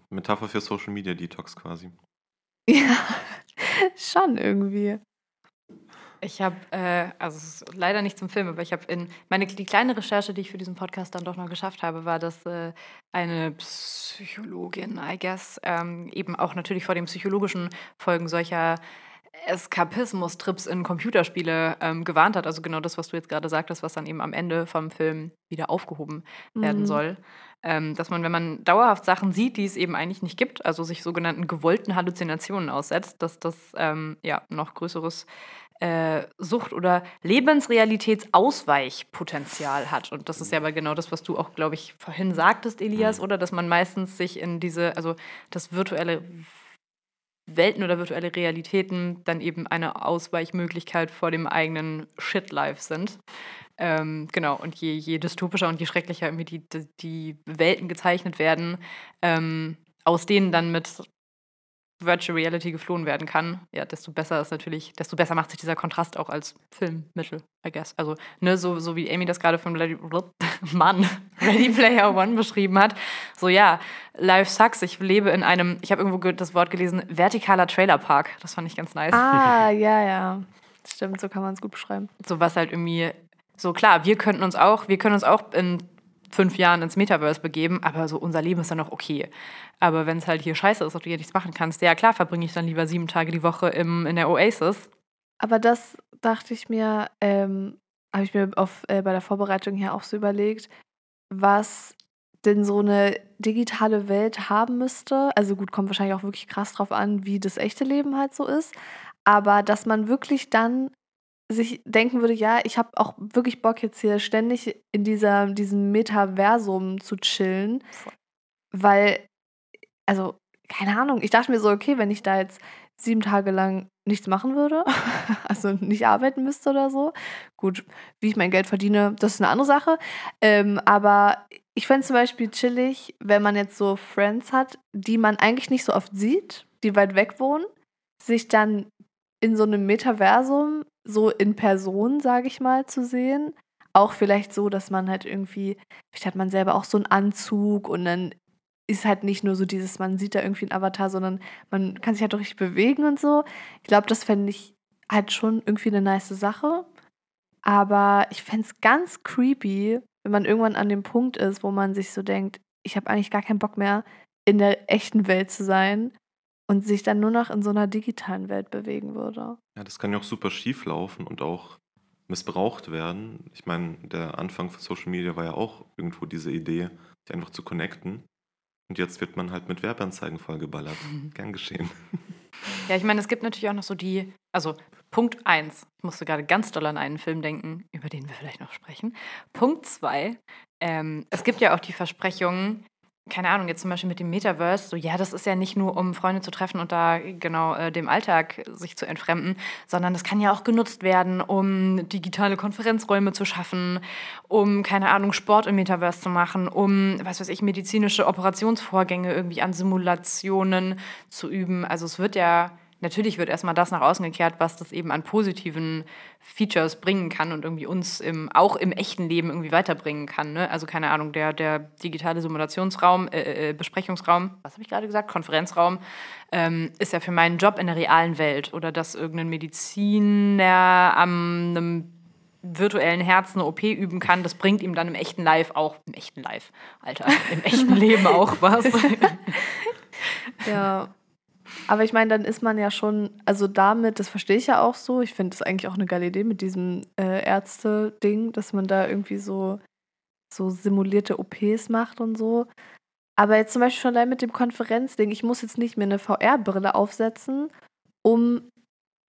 [SPEAKER 2] Metapher für Social Media Detox quasi.
[SPEAKER 1] Ja, schon irgendwie.
[SPEAKER 4] Ich habe, äh, also es ist leider nicht zum Film, aber ich habe in meine die kleine Recherche, die ich für diesen Podcast dann doch noch geschafft habe, war, dass äh, eine Psychologin, I guess, ähm, eben auch natürlich vor den psychologischen Folgen solcher Eskapismus-Trips in Computerspiele ähm, gewarnt hat. Also genau das, was du jetzt gerade sagtest, was dann eben am Ende vom Film wieder aufgehoben werden mhm. soll. Ähm, dass man, wenn man dauerhaft Sachen sieht, die es eben eigentlich nicht gibt, also sich sogenannten gewollten Halluzinationen aussetzt, dass das ähm, ja noch größeres äh, Sucht- oder Lebensrealitätsausweichpotenzial hat. Und das ist ja aber genau das, was du auch, glaube ich, vorhin sagtest, Elias, mhm. oder dass man meistens sich in diese, also das virtuelle Welten oder virtuelle Realitäten dann eben eine Ausweichmöglichkeit vor dem eigenen Shit-Life sind. Ähm, genau, und je, je dystopischer und je schrecklicher irgendwie die, die, die Welten gezeichnet werden, ähm, aus denen dann mit Virtual Reality geflohen werden kann, ja, desto besser ist natürlich, desto besser macht sich dieser Kontrast auch als Filmmittel, I guess. Also, ne, so, so wie Amy das gerade von Ready, Mann, Ready Player One beschrieben hat. So, ja, Life sucks. Ich lebe in einem, ich habe irgendwo das Wort gelesen, vertikaler Trailerpark. Das fand ich ganz nice.
[SPEAKER 1] Ah, ja, ja. Stimmt, so kann man es gut beschreiben.
[SPEAKER 4] So was halt irgendwie, so klar, wir könnten uns auch, wir können uns auch in fünf Jahren ins Metaverse begeben, aber so unser Leben ist dann noch okay. Aber wenn es halt hier scheiße ist und du hier nichts machen kannst, ja klar, verbringe ich dann lieber sieben Tage die Woche im, in der Oasis.
[SPEAKER 1] Aber das dachte ich mir, ähm, habe ich mir auf, äh, bei der Vorbereitung hier auch so überlegt, was denn so eine digitale Welt haben müsste. Also gut, kommt wahrscheinlich auch wirklich krass drauf an, wie das echte Leben halt so ist. Aber dass man wirklich dann sich denken würde, ja, ich habe auch wirklich Bock jetzt hier ständig in dieser, diesem Metaversum zu chillen, weil, also, keine Ahnung, ich dachte mir so, okay, wenn ich da jetzt sieben Tage lang nichts machen würde, also nicht arbeiten müsste oder so, gut, wie ich mein Geld verdiene, das ist eine andere Sache, ähm, aber ich fände zum Beispiel chillig, wenn man jetzt so Friends hat, die man eigentlich nicht so oft sieht, die weit weg wohnen, sich dann in so einem Metaversum so in Person, sage ich mal, zu sehen. Auch vielleicht so, dass man halt irgendwie, vielleicht hat man selber auch so einen Anzug und dann ist halt nicht nur so dieses, man sieht da irgendwie einen Avatar, sondern man kann sich halt auch richtig bewegen und so. Ich glaube, das fände ich halt schon irgendwie eine nice Sache. Aber ich fände es ganz creepy, wenn man irgendwann an dem Punkt ist, wo man sich so denkt, ich habe eigentlich gar keinen Bock mehr, in der echten Welt zu sein und sich dann nur noch in so einer digitalen Welt bewegen würde.
[SPEAKER 2] Ja, das kann ja auch super schief laufen und auch missbraucht werden. Ich meine, der Anfang von Social Media war ja auch irgendwo diese Idee, sich einfach zu connecten. Und jetzt wird man halt mit Werbeanzeigen vollgeballert. Gern geschehen.
[SPEAKER 4] Ja, ich meine, es gibt natürlich auch noch so die, also Punkt 1, ich musste gerade ganz doll an einen Film denken, über den wir vielleicht noch sprechen. Punkt 2, ähm, es gibt ja auch die Versprechungen, keine Ahnung, jetzt zum Beispiel mit dem Metaverse, so ja, das ist ja nicht nur, um Freunde zu treffen und da genau äh, dem Alltag sich zu entfremden, sondern das kann ja auch genutzt werden, um digitale Konferenzräume zu schaffen, um, keine Ahnung, Sport im Metaverse zu machen, um, was weiß ich, medizinische Operationsvorgänge irgendwie an Simulationen zu üben. Also es wird ja natürlich wird erstmal das nach außen gekehrt, was das eben an positiven Features bringen kann und irgendwie uns im, auch im echten Leben irgendwie weiterbringen kann. Ne? Also keine Ahnung, der, der digitale Simulationsraum, äh, äh, Besprechungsraum, was habe ich gerade gesagt, Konferenzraum, ähm, ist ja für meinen Job in der realen Welt oder dass irgendein Mediziner am einem virtuellen Herz eine OP üben kann, das bringt ihm dann im echten Live auch, im echten Live, Alter, im echten Leben auch was.
[SPEAKER 1] Ja. Aber ich meine, dann ist man ja schon, also damit, das verstehe ich ja auch so. Ich finde das eigentlich auch eine geile Idee mit diesem äh, Ärzte-Ding, dass man da irgendwie so, so simulierte OPs macht und so. Aber jetzt zum Beispiel schon allein mit dem Konferenzding, ich muss jetzt nicht mehr eine VR-Brille aufsetzen, um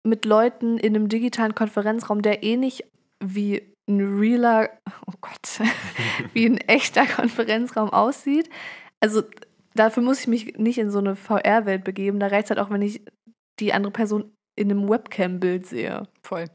[SPEAKER 1] mit Leuten in einem digitalen Konferenzraum, der eh nicht wie ein realer, oh Gott, wie ein echter Konferenzraum aussieht. Also dafür muss ich mich nicht in so eine VR-Welt begeben. Da reicht es halt auch, wenn ich die andere Person in einem Webcam-Bild sehe.
[SPEAKER 4] Voll.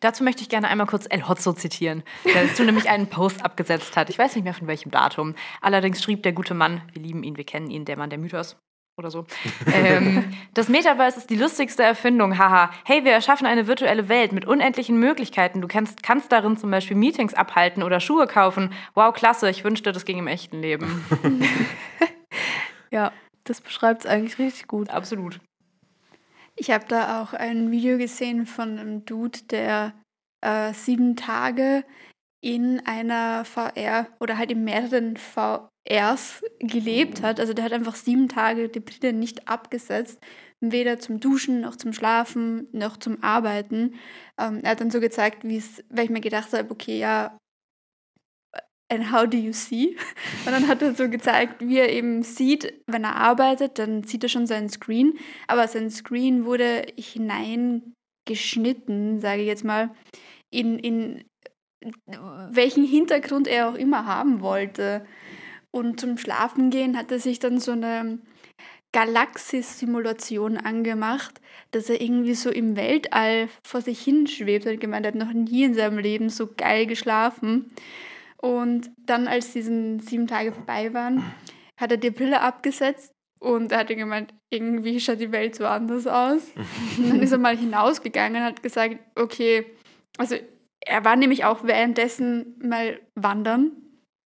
[SPEAKER 4] Dazu möchte ich gerne einmal kurz El Hotzo zitieren, der dazu nämlich einen Post abgesetzt hat. Ich weiß nicht mehr von welchem Datum. Allerdings schrieb der gute Mann, wir lieben ihn, wir kennen ihn, der Mann der Mythos oder so. ähm, das Metaverse ist die lustigste Erfindung, haha. Hey, wir erschaffen eine virtuelle Welt mit unendlichen Möglichkeiten. Du kannst, kannst darin zum Beispiel Meetings abhalten oder Schuhe kaufen. Wow, klasse, ich wünschte, das ging im echten Leben.
[SPEAKER 1] Ja, das beschreibt es eigentlich richtig gut.
[SPEAKER 4] Absolut.
[SPEAKER 3] Ich habe da auch ein Video gesehen von einem Dude, der äh, sieben Tage in einer VR oder halt in mehreren VRs gelebt hat. Also der hat einfach sieben Tage die Brille nicht abgesetzt, weder zum Duschen noch zum Schlafen noch zum Arbeiten. Ähm, er hat dann so gezeigt, wie es, weil ich mir gedacht habe, okay, ja, and how do you see? Und dann hat er so gezeigt, wie er eben sieht, wenn er arbeitet, dann sieht er schon seinen Screen, aber sein Screen wurde hineingeschnitten, sage ich jetzt mal, in, in welchen Hintergrund er auch immer haben wollte. Und zum Schlafengehen hat er sich dann so eine Galaxis-Simulation angemacht, dass er irgendwie so im Weltall vor sich hinschwebt. Hat gemeint, er hat noch nie in seinem Leben so geil geschlafen. Und dann, als diese sieben Tage vorbei waren, hat er die Brille abgesetzt und er hat gemeint, irgendwie schaut die Welt so anders aus. Und dann ist er mal hinausgegangen und hat gesagt, okay, also er war nämlich auch währenddessen mal wandern,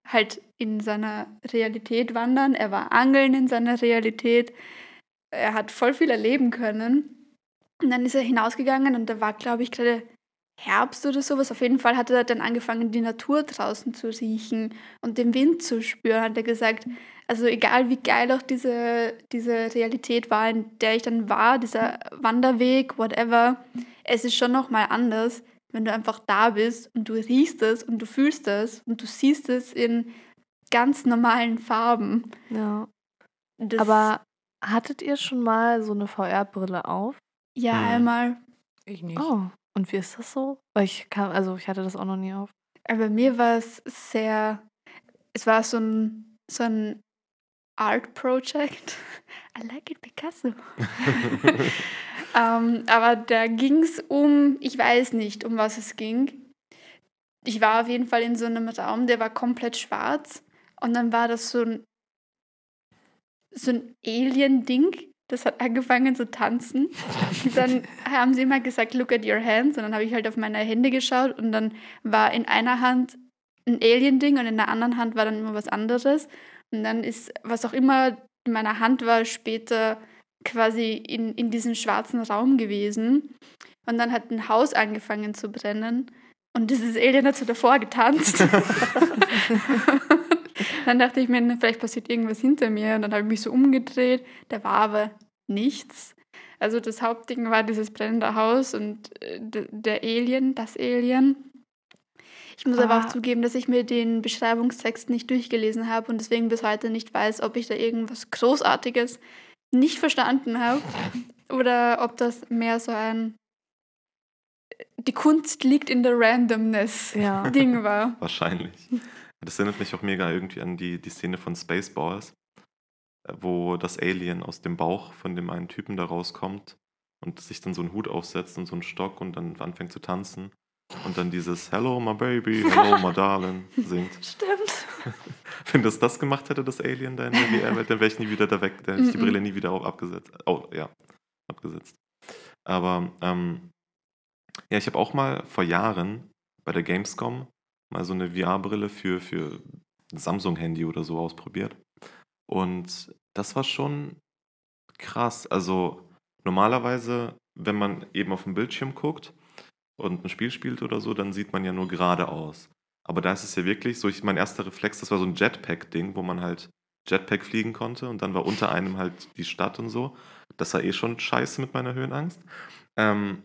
[SPEAKER 3] halt in seiner Realität wandern. Er war angeln in seiner Realität. Er hat voll viel erleben können. Und dann ist er hinausgegangen und da war, glaube ich, gerade Herbst oder sowas. Auf jeden Fall hat er dann angefangen, die Natur draußen zu riechen und den Wind zu spüren. Hat er gesagt, also egal wie geil auch diese, diese Realität war, in der ich dann war, dieser Wanderweg, whatever, es ist schon nochmal anders, wenn du einfach da bist und du riechst es und du fühlst es und du siehst es in ganz normalen Farben.
[SPEAKER 1] Ja.
[SPEAKER 3] Das,
[SPEAKER 1] Aber hattet ihr schon mal so eine VR-Brille auf?
[SPEAKER 3] ja,
[SPEAKER 2] Hm.
[SPEAKER 3] einmal.
[SPEAKER 4] Ich nicht.
[SPEAKER 1] Oh. Und wie ist das so? Weil ich kam, also ich hatte das auch noch nie auf.
[SPEAKER 3] Aber bei mir war es sehr, es war so ein, so ein Art Project. I like it, Picasso. ähm, aber da ging es um, ich weiß nicht, um was es ging. Ich war auf jeden Fall in so einem Raum, der war komplett schwarz. Und dann war das so ein, so ein Alien-Ding. Das hat angefangen zu tanzen. dann haben sie immer gesagt, look at your hands. Und dann habe ich halt auf meine Hände geschaut und dann war in einer Hand ein Alien-Ding und in der anderen Hand war dann immer was anderes. Und dann ist, was auch immer in meiner Hand war, später quasi in, in diesem schwarzen Raum gewesen. Und dann hat ein Haus angefangen zu brennen. Und dieses Alien hat so davor getanzt. dann dachte ich mir, vielleicht passiert irgendwas hinter mir. Und dann habe ich mich so umgedreht. Da war aber nichts. Also das Hauptding war dieses brennende Haus und äh, der Alien, das Alien. Ich muss ah. aber auch ah. zugeben, dass ich mir den Beschreibungstext nicht durchgelesen habe und deswegen bis heute nicht weiß, ob ich da irgendwas Großartiges nicht verstanden habe oder ob das mehr so ein die Kunst liegt in der Randomness ja. Ding war.
[SPEAKER 2] Wahrscheinlich. Das erinnert mich auch mega irgendwie an die, die Szene von Spaceballs, wo das Alien aus dem Bauch von dem einen Typen da rauskommt und sich dann so einen Hut aufsetzt und so einen Stock und dann anfängt zu tanzen und dann dieses Hello, my baby, hello, my darling singt.
[SPEAKER 3] Stimmt.
[SPEAKER 2] Wenn das das gemacht hätte, das Alien da in der VR-Welt, dann wäre ich nie wieder da weg, dann hätte ich die Brille nie wieder abgesetzt. Oh, ja, abgesetzt. Aber, ähm, ja, ich habe auch mal vor Jahren bei der Gamescom mal so eine VR-Brille für, für Samsung-Handy oder so ausprobiert. Und das war schon krass. Also normalerweise, wenn man eben auf dem Bildschirm guckt, und ein Spiel spielt oder so, dann sieht man ja nur geradeaus. Aber da ist es ja wirklich so, ich, mein erster Reflex, das war so ein Jetpack-Ding, wo man halt Jetpack fliegen konnte und dann war unter einem halt die Stadt und so. Das war eh schon scheiße mit meiner Höhenangst. Ähm,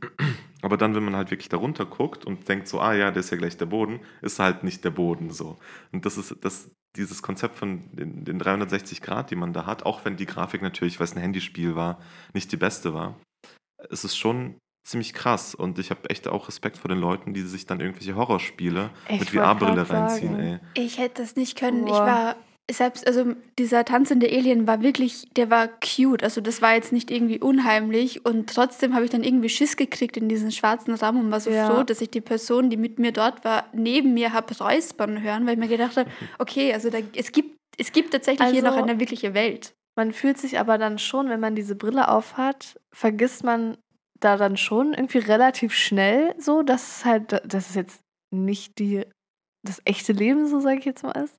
[SPEAKER 2] aber dann, wenn man halt wirklich darunter guckt und denkt so, ah ja, der ist ja gleich der Boden, ist halt nicht der Boden so. Und das ist das, dieses Konzept von den, den 360 Grad, die man da hat, auch wenn die Grafik natürlich, weil es ein Handyspiel war, nicht die beste war, es ist schon ziemlich krass. Und ich habe echt auch Respekt vor den Leuten, die sich dann irgendwelche Horrorspiele ich mit VR-Brille reinziehen. Ey.
[SPEAKER 3] Ich hätte das nicht können. Boah. Ich war selbst, also dieser tanzende Alien war wirklich, der war cute. Also das war jetzt nicht irgendwie unheimlich. Und trotzdem habe ich dann irgendwie Schiss gekriegt in diesen schwarzen Raum und war so ja. froh, dass ich die Person, die mit mir dort war, neben mir habe räuspern hören, weil ich mir gedacht habe, okay, also da, es, gibt, es gibt tatsächlich also, hier noch also eine wirkliche Welt.
[SPEAKER 1] Man fühlt sich aber dann schon, wenn man diese Brille aufhat, vergisst man da dann schon irgendwie relativ schnell so, dass es halt, dass es jetzt nicht die, das echte Leben, so sage ich jetzt mal, ist.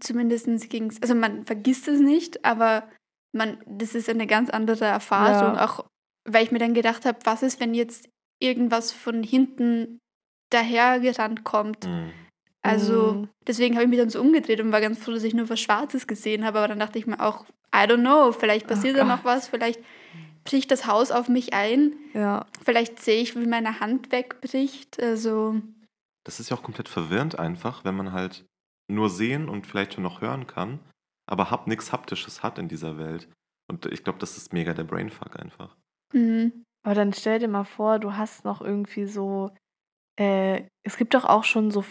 [SPEAKER 3] Zumindest ging es, also man vergisst es nicht, aber man, das ist eine ganz andere Erfahrung. Ja. Auch weil ich mir dann gedacht habe, was ist, wenn jetzt irgendwas von hinten dahergerannt kommt. Mhm. Also mhm. deswegen habe ich mich dann so umgedreht und war ganz froh, dass ich nur was Schwarzes gesehen habe. Aber dann dachte ich mir auch, I don't know, vielleicht passiert oh da noch was, vielleicht bricht das Haus auf mich ein.
[SPEAKER 1] Ja.
[SPEAKER 3] Vielleicht sehe ich, wie meine Hand wegbricht. Also.
[SPEAKER 2] Das ist ja auch komplett verwirrend einfach, wenn man halt nur sehen und vielleicht schon noch hören kann, aber hab nichts Haptisches hat in dieser Welt. Und ich glaube, das ist mega der Brainfuck einfach.
[SPEAKER 3] Mhm.
[SPEAKER 1] Aber dann stell dir mal vor, du hast noch irgendwie so. Äh, es gibt doch auch schon so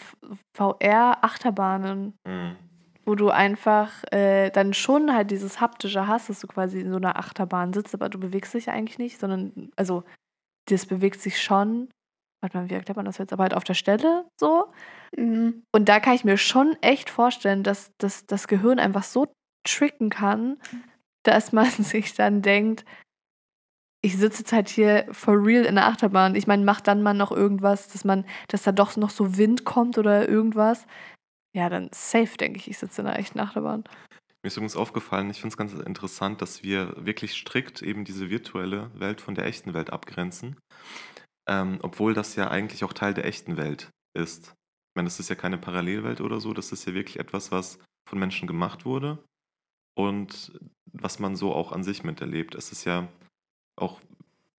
[SPEAKER 1] VR-Achterbahnen. Mhm wo du einfach äh, dann schon halt dieses haptische hast, dass du quasi in so einer Achterbahn sitzt, aber du bewegst dich eigentlich nicht, sondern, also, das bewegt sich schon. Warte mal, wie erklärt man das jetzt? Aber halt auf der Stelle so. Mhm. Und da kann ich mir schon echt vorstellen, dass, dass das Gehirn einfach so tricken kann, dass man sich dann denkt, ich sitze jetzt halt hier for real in der Achterbahn. Ich meine, macht dann mal noch irgendwas, dass man, dass da doch noch so Wind kommt oder irgendwas. Ja, dann safe, denke ich, ich sitze in einer echten Achterbahn.
[SPEAKER 2] Mir ist übrigens aufgefallen, ich finde es ganz interessant, dass wir wirklich strikt eben diese virtuelle Welt von der echten Welt abgrenzen. Ähm, obwohl das ja eigentlich auch Teil der echten Welt ist. Ich meine, das ist ja keine Parallelwelt oder so, das ist ja wirklich etwas, was von Menschen gemacht wurde und was man so auch an sich miterlebt. Es ist ja auch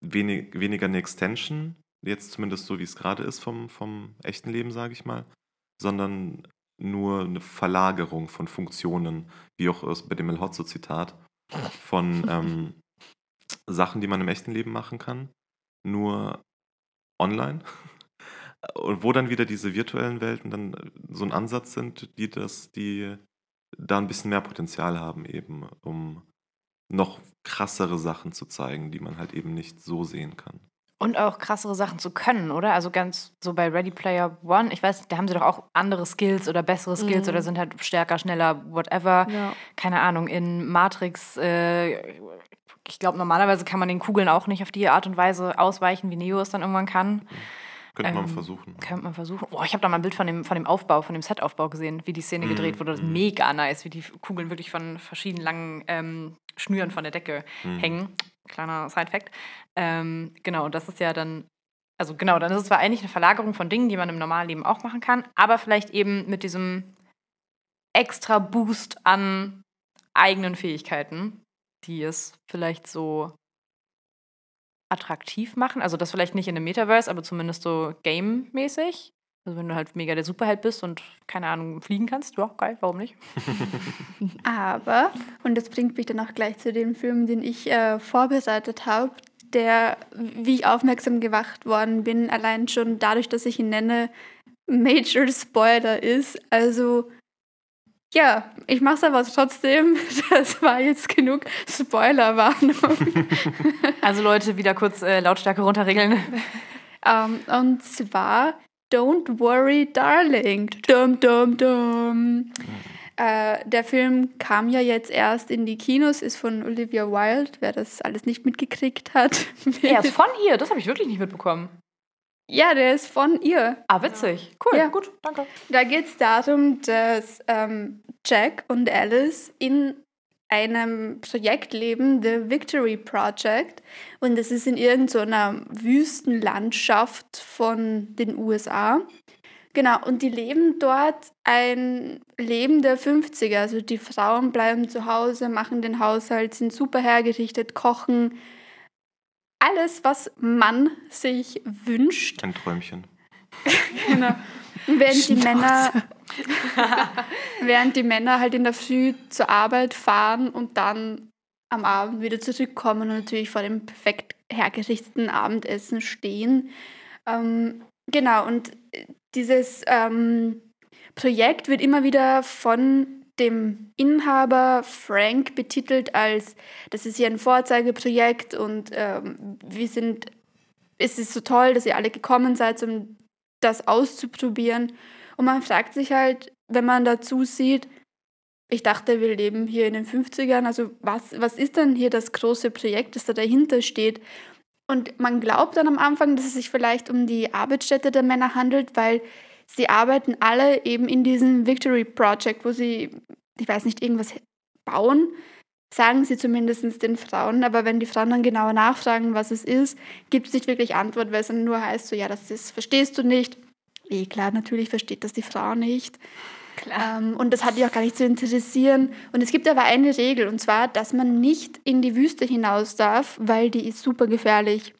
[SPEAKER 2] wenig, weniger eine Extension, jetzt zumindest so wie es gerade ist vom, vom echten Leben, sage ich mal, sondern nur eine Verlagerung von Funktionen, wie auch bei dem El Hotzo-Zitat, von ähm, Sachen, die man im echten Leben machen kann. Nur online. Und wo dann wieder diese virtuellen Welten dann äh, so ein Ansatz sind, die das, die da ein bisschen mehr Potenzial haben, eben, um noch krassere Sachen zu zeigen, die man halt eben nicht so sehen kann.
[SPEAKER 4] Und auch krassere Sachen zu können, oder? Also ganz so bei Ready Player One, ich weiß, da haben sie doch auch andere Skills oder bessere Skills
[SPEAKER 1] Mhm.
[SPEAKER 4] oder sind halt stärker, schneller, whatever.
[SPEAKER 1] Ja.
[SPEAKER 4] Keine Ahnung, in Matrix, äh, ich glaube, normalerweise kann man den Kugeln auch nicht auf die Art und Weise ausweichen, wie Neo es dann irgendwann kann.
[SPEAKER 2] Könnte man
[SPEAKER 4] Ähm,
[SPEAKER 2] versuchen.
[SPEAKER 4] Könnte man versuchen. Oh, ich habe da mal ein Bild von dem, von dem Aufbau, von dem Setaufbau gesehen, wie die Szene
[SPEAKER 2] Mhm,
[SPEAKER 4] gedreht wurde. Das ist
[SPEAKER 2] mhm.
[SPEAKER 4] mega nice, wie die Kugeln wirklich von verschiedenen langen ähm, Schnüren von der Decke
[SPEAKER 2] Mhm.
[SPEAKER 4] hängen. Kleiner Side-Fact. Ähm, genau, das ist ja dann, also genau, dann ist es zwar eigentlich eine Verlagerung von Dingen, die man im normalen Leben auch machen kann, aber vielleicht eben mit diesem extra Boost an eigenen Fähigkeiten, die es vielleicht so attraktiv machen. Also das vielleicht nicht in einem Metaverse, aber zumindest so game-mäßig. Also wenn du halt mega der Superheld bist und keine Ahnung fliegen kannst, ja, geil, warum nicht?
[SPEAKER 3] Aber, und das bringt mich dann auch gleich zu dem Film, den ich äh, vorbereitet habe, der, wie ich aufmerksam gemacht worden bin, allein schon dadurch, dass ich ihn nenne, Major Spoiler ist. Also, ja, ich mache es aber trotzdem. Das war jetzt genug Spoilerwarnung.
[SPEAKER 4] Also Leute, wieder kurz äh, Lautstärke runterregeln.
[SPEAKER 3] Ähm, und zwar Don't Worry, Darling. Dum, dum, dum. Äh, der Film kam ja jetzt erst in die Kinos, ist von Olivia Wilde, wer das alles nicht mitgekriegt hat.
[SPEAKER 4] Er ist von ihr, das habe ich wirklich nicht mitbekommen.
[SPEAKER 3] Ja, der ist von ihr.
[SPEAKER 4] Ah, witzig. Cool,
[SPEAKER 3] Ja.
[SPEAKER 4] gut, danke.
[SPEAKER 3] Da geht es darum, dass ähm, Jack und Alice in einem Projekt leben, The Victory Project. Und das ist in irgendeiner Wüstenlandschaft von den USA. Genau, und die leben dort ein Leben der 50er. Also die Frauen bleiben zu Hause, machen den Haushalt, sind super hergerichtet, kochen. Alles, was man sich wünscht.
[SPEAKER 2] Ein Träumchen.
[SPEAKER 3] Genau. Und Während die. Männer während die Männer halt in der Früh zur Arbeit fahren und dann am Abend wieder zurückkommen und natürlich vor dem perfekt hergerichteten Abendessen stehen. Ähm, genau, und dieses ähm, Projekt wird immer wieder von dem Inhaber Frank betitelt als, das ist hier ein Vorzeigeprojekt und ähm, wir sind, es ist so toll, dass ihr alle gekommen seid, um das auszuprobieren. Und man fragt sich halt, wenn man dazu sieht, ich dachte, wir leben hier in den 50ern, also was, was ist denn hier das große Projekt, das da dahinter steht? Und man glaubt dann am Anfang, dass es sich vielleicht um die Arbeitsstätte der Männer handelt, weil sie arbeiten alle eben in diesem Victory Project, wo sie, ich weiß nicht, irgendwas bauen, sagen sie zumindest den Frauen. Aber wenn die Frauen dann genauer nachfragen, was es ist, gibt es nicht wirklich Antwort, weil es dann nur heißt, so ja, das ist, verstehst du nicht. Eh klar, natürlich versteht das die Frau nicht. Ähm, und das hat die auch gar nicht zu interessieren. Und es gibt aber eine Regel, und zwar, dass man nicht in die Wüste hinaus darf, weil die ist super gefährlich.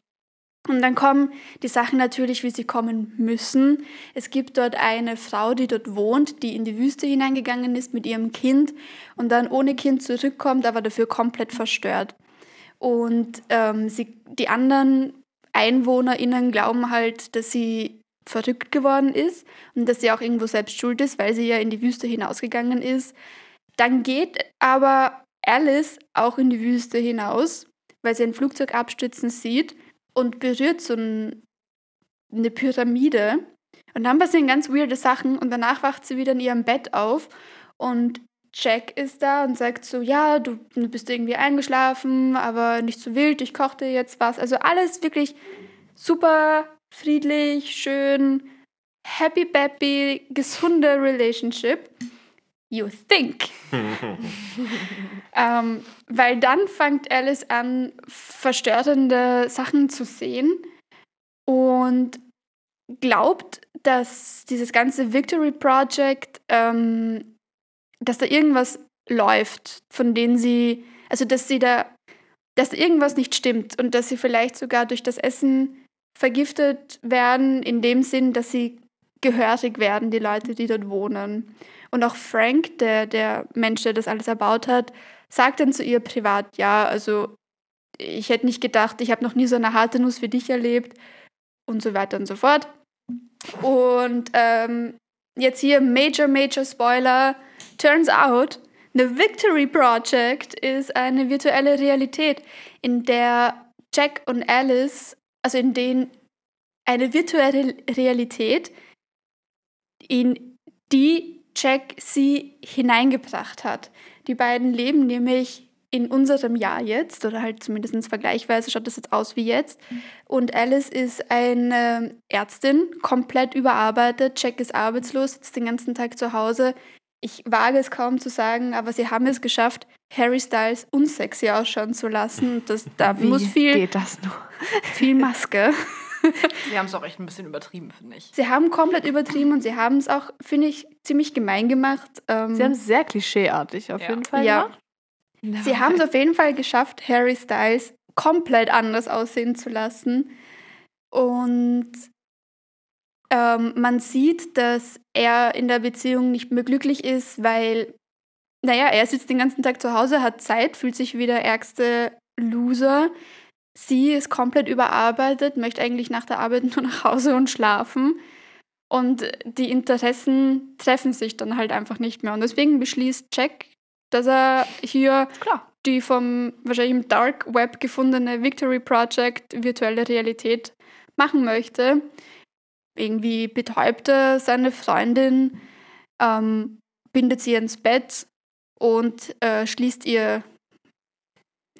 [SPEAKER 3] Und dann kommen die Sachen natürlich, wie sie kommen müssen. Es gibt dort eine Frau, die dort wohnt, die in die Wüste hineingegangen ist mit ihrem Kind und dann ohne Kind zurückkommt, aber dafür komplett verstört. Und ähm, sie, die anderen EinwohnerInnen glauben halt, dass sie verrückt geworden ist und dass sie auch irgendwo selbst schuld ist, weil sie ja in die Wüste hinausgegangen ist. Dann geht aber Alice auch in die Wüste hinaus, weil sie ein Flugzeug abstürzen sieht und berührt so ein, eine Pyramide. Und dann passieren ganz weirde Sachen und danach wacht sie wieder in ihrem Bett auf und Jack ist da und sagt so, ja, du, du bist irgendwie eingeschlafen, aber nicht so wild, ich kochte jetzt was. Also alles wirklich super friedlich, schön, happy bappy, gesunde Relationship. You think. ähm, weil dann fängt Alice an, verstörende Sachen zu sehen und glaubt, dass dieses ganze Victory Project, ähm, dass da irgendwas läuft, von denen sie, also dass sie da, dass da irgendwas nicht stimmt und dass sie vielleicht sogar durch das Essen vergiftet werden, in dem Sinn, dass sie gehörig werden, die Leute, die dort wohnen. Und auch Frank, der, der Mensch, der das alles erbaut hat, sagt dann zu ihr privat, ja, also ich hätte nicht gedacht, ich habe noch nie so eine harte Nuss wie dich erlebt. und so weiter und so fort. Und ähm, jetzt hier Major, Major Spoiler. Turns out, The Victory Project ist eine virtuelle Realität, in der Jack und Alice, also in denen eine virtuelle Realität, in die Jack sie hineingebracht hat. Die beiden leben nämlich in unserem Jahr jetzt, oder halt zumindest vergleichsweise schaut das jetzt aus wie jetzt. Und Alice ist eine Ärztin, komplett überarbeitet. Jack ist arbeitslos, sitzt den ganzen Tag zu Hause. Ich wage es kaum zu sagen, aber sie haben es geschafft, Harry Styles unsexy ausschauen zu lassen. Das, da
[SPEAKER 1] Wie
[SPEAKER 3] muss viel,
[SPEAKER 1] geht das nur?
[SPEAKER 3] viel Maske.
[SPEAKER 4] Sie haben es auch echt ein bisschen übertrieben, finde ich.
[SPEAKER 3] Sie haben komplett übertrieben und sie haben es auch, finde ich, ziemlich gemein gemacht. Ähm,
[SPEAKER 1] Sie haben es sehr klischeeartig auf
[SPEAKER 4] Ja.
[SPEAKER 1] jeden Fall
[SPEAKER 3] Ja.
[SPEAKER 1] gemacht.
[SPEAKER 3] Sie haben es auf jeden Fall geschafft, Harry Styles komplett anders aussehen zu lassen. Und ähm, man sieht, dass er in der Beziehung nicht mehr glücklich ist, weil, naja, er sitzt den ganzen Tag zu Hause, hat Zeit, fühlt sich wie der ärgste Loser. Sie ist komplett überarbeitet, möchte eigentlich nach der Arbeit nur nach Hause und schlafen. Und die Interessen treffen sich dann halt einfach nicht mehr. Und deswegen beschließt Jack, dass er hier
[SPEAKER 4] Klar.
[SPEAKER 3] die vom wahrscheinlich im Dark Web gefundene Victory Project virtuelle Realität machen möchte. Irgendwie betäubt er seine Freundin, ähm, bindet sie ins Bett und äh, schließt ihr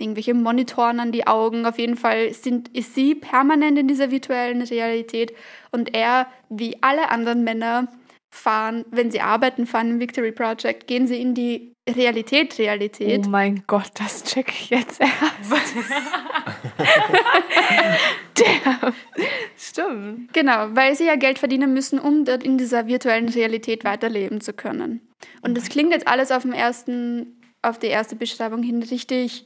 [SPEAKER 3] irgendwelche Monitoren an die Augen. Auf jeden Fall sind, ist sie permanent in dieser virtuellen Realität und er, wie alle anderen Männer, fahren, wenn sie arbeiten, fahren im Victory Project, gehen sie in die Realität, Realität.
[SPEAKER 1] Oh mein Gott, das check ich jetzt erst. Der. Stimmt.
[SPEAKER 3] Genau, weil sie ja Geld verdienen müssen, um dort in dieser virtuellen Realität weiterleben zu können. Und das klingt jetzt alles auf dem ersten, auf die erste Beschreibung hin richtig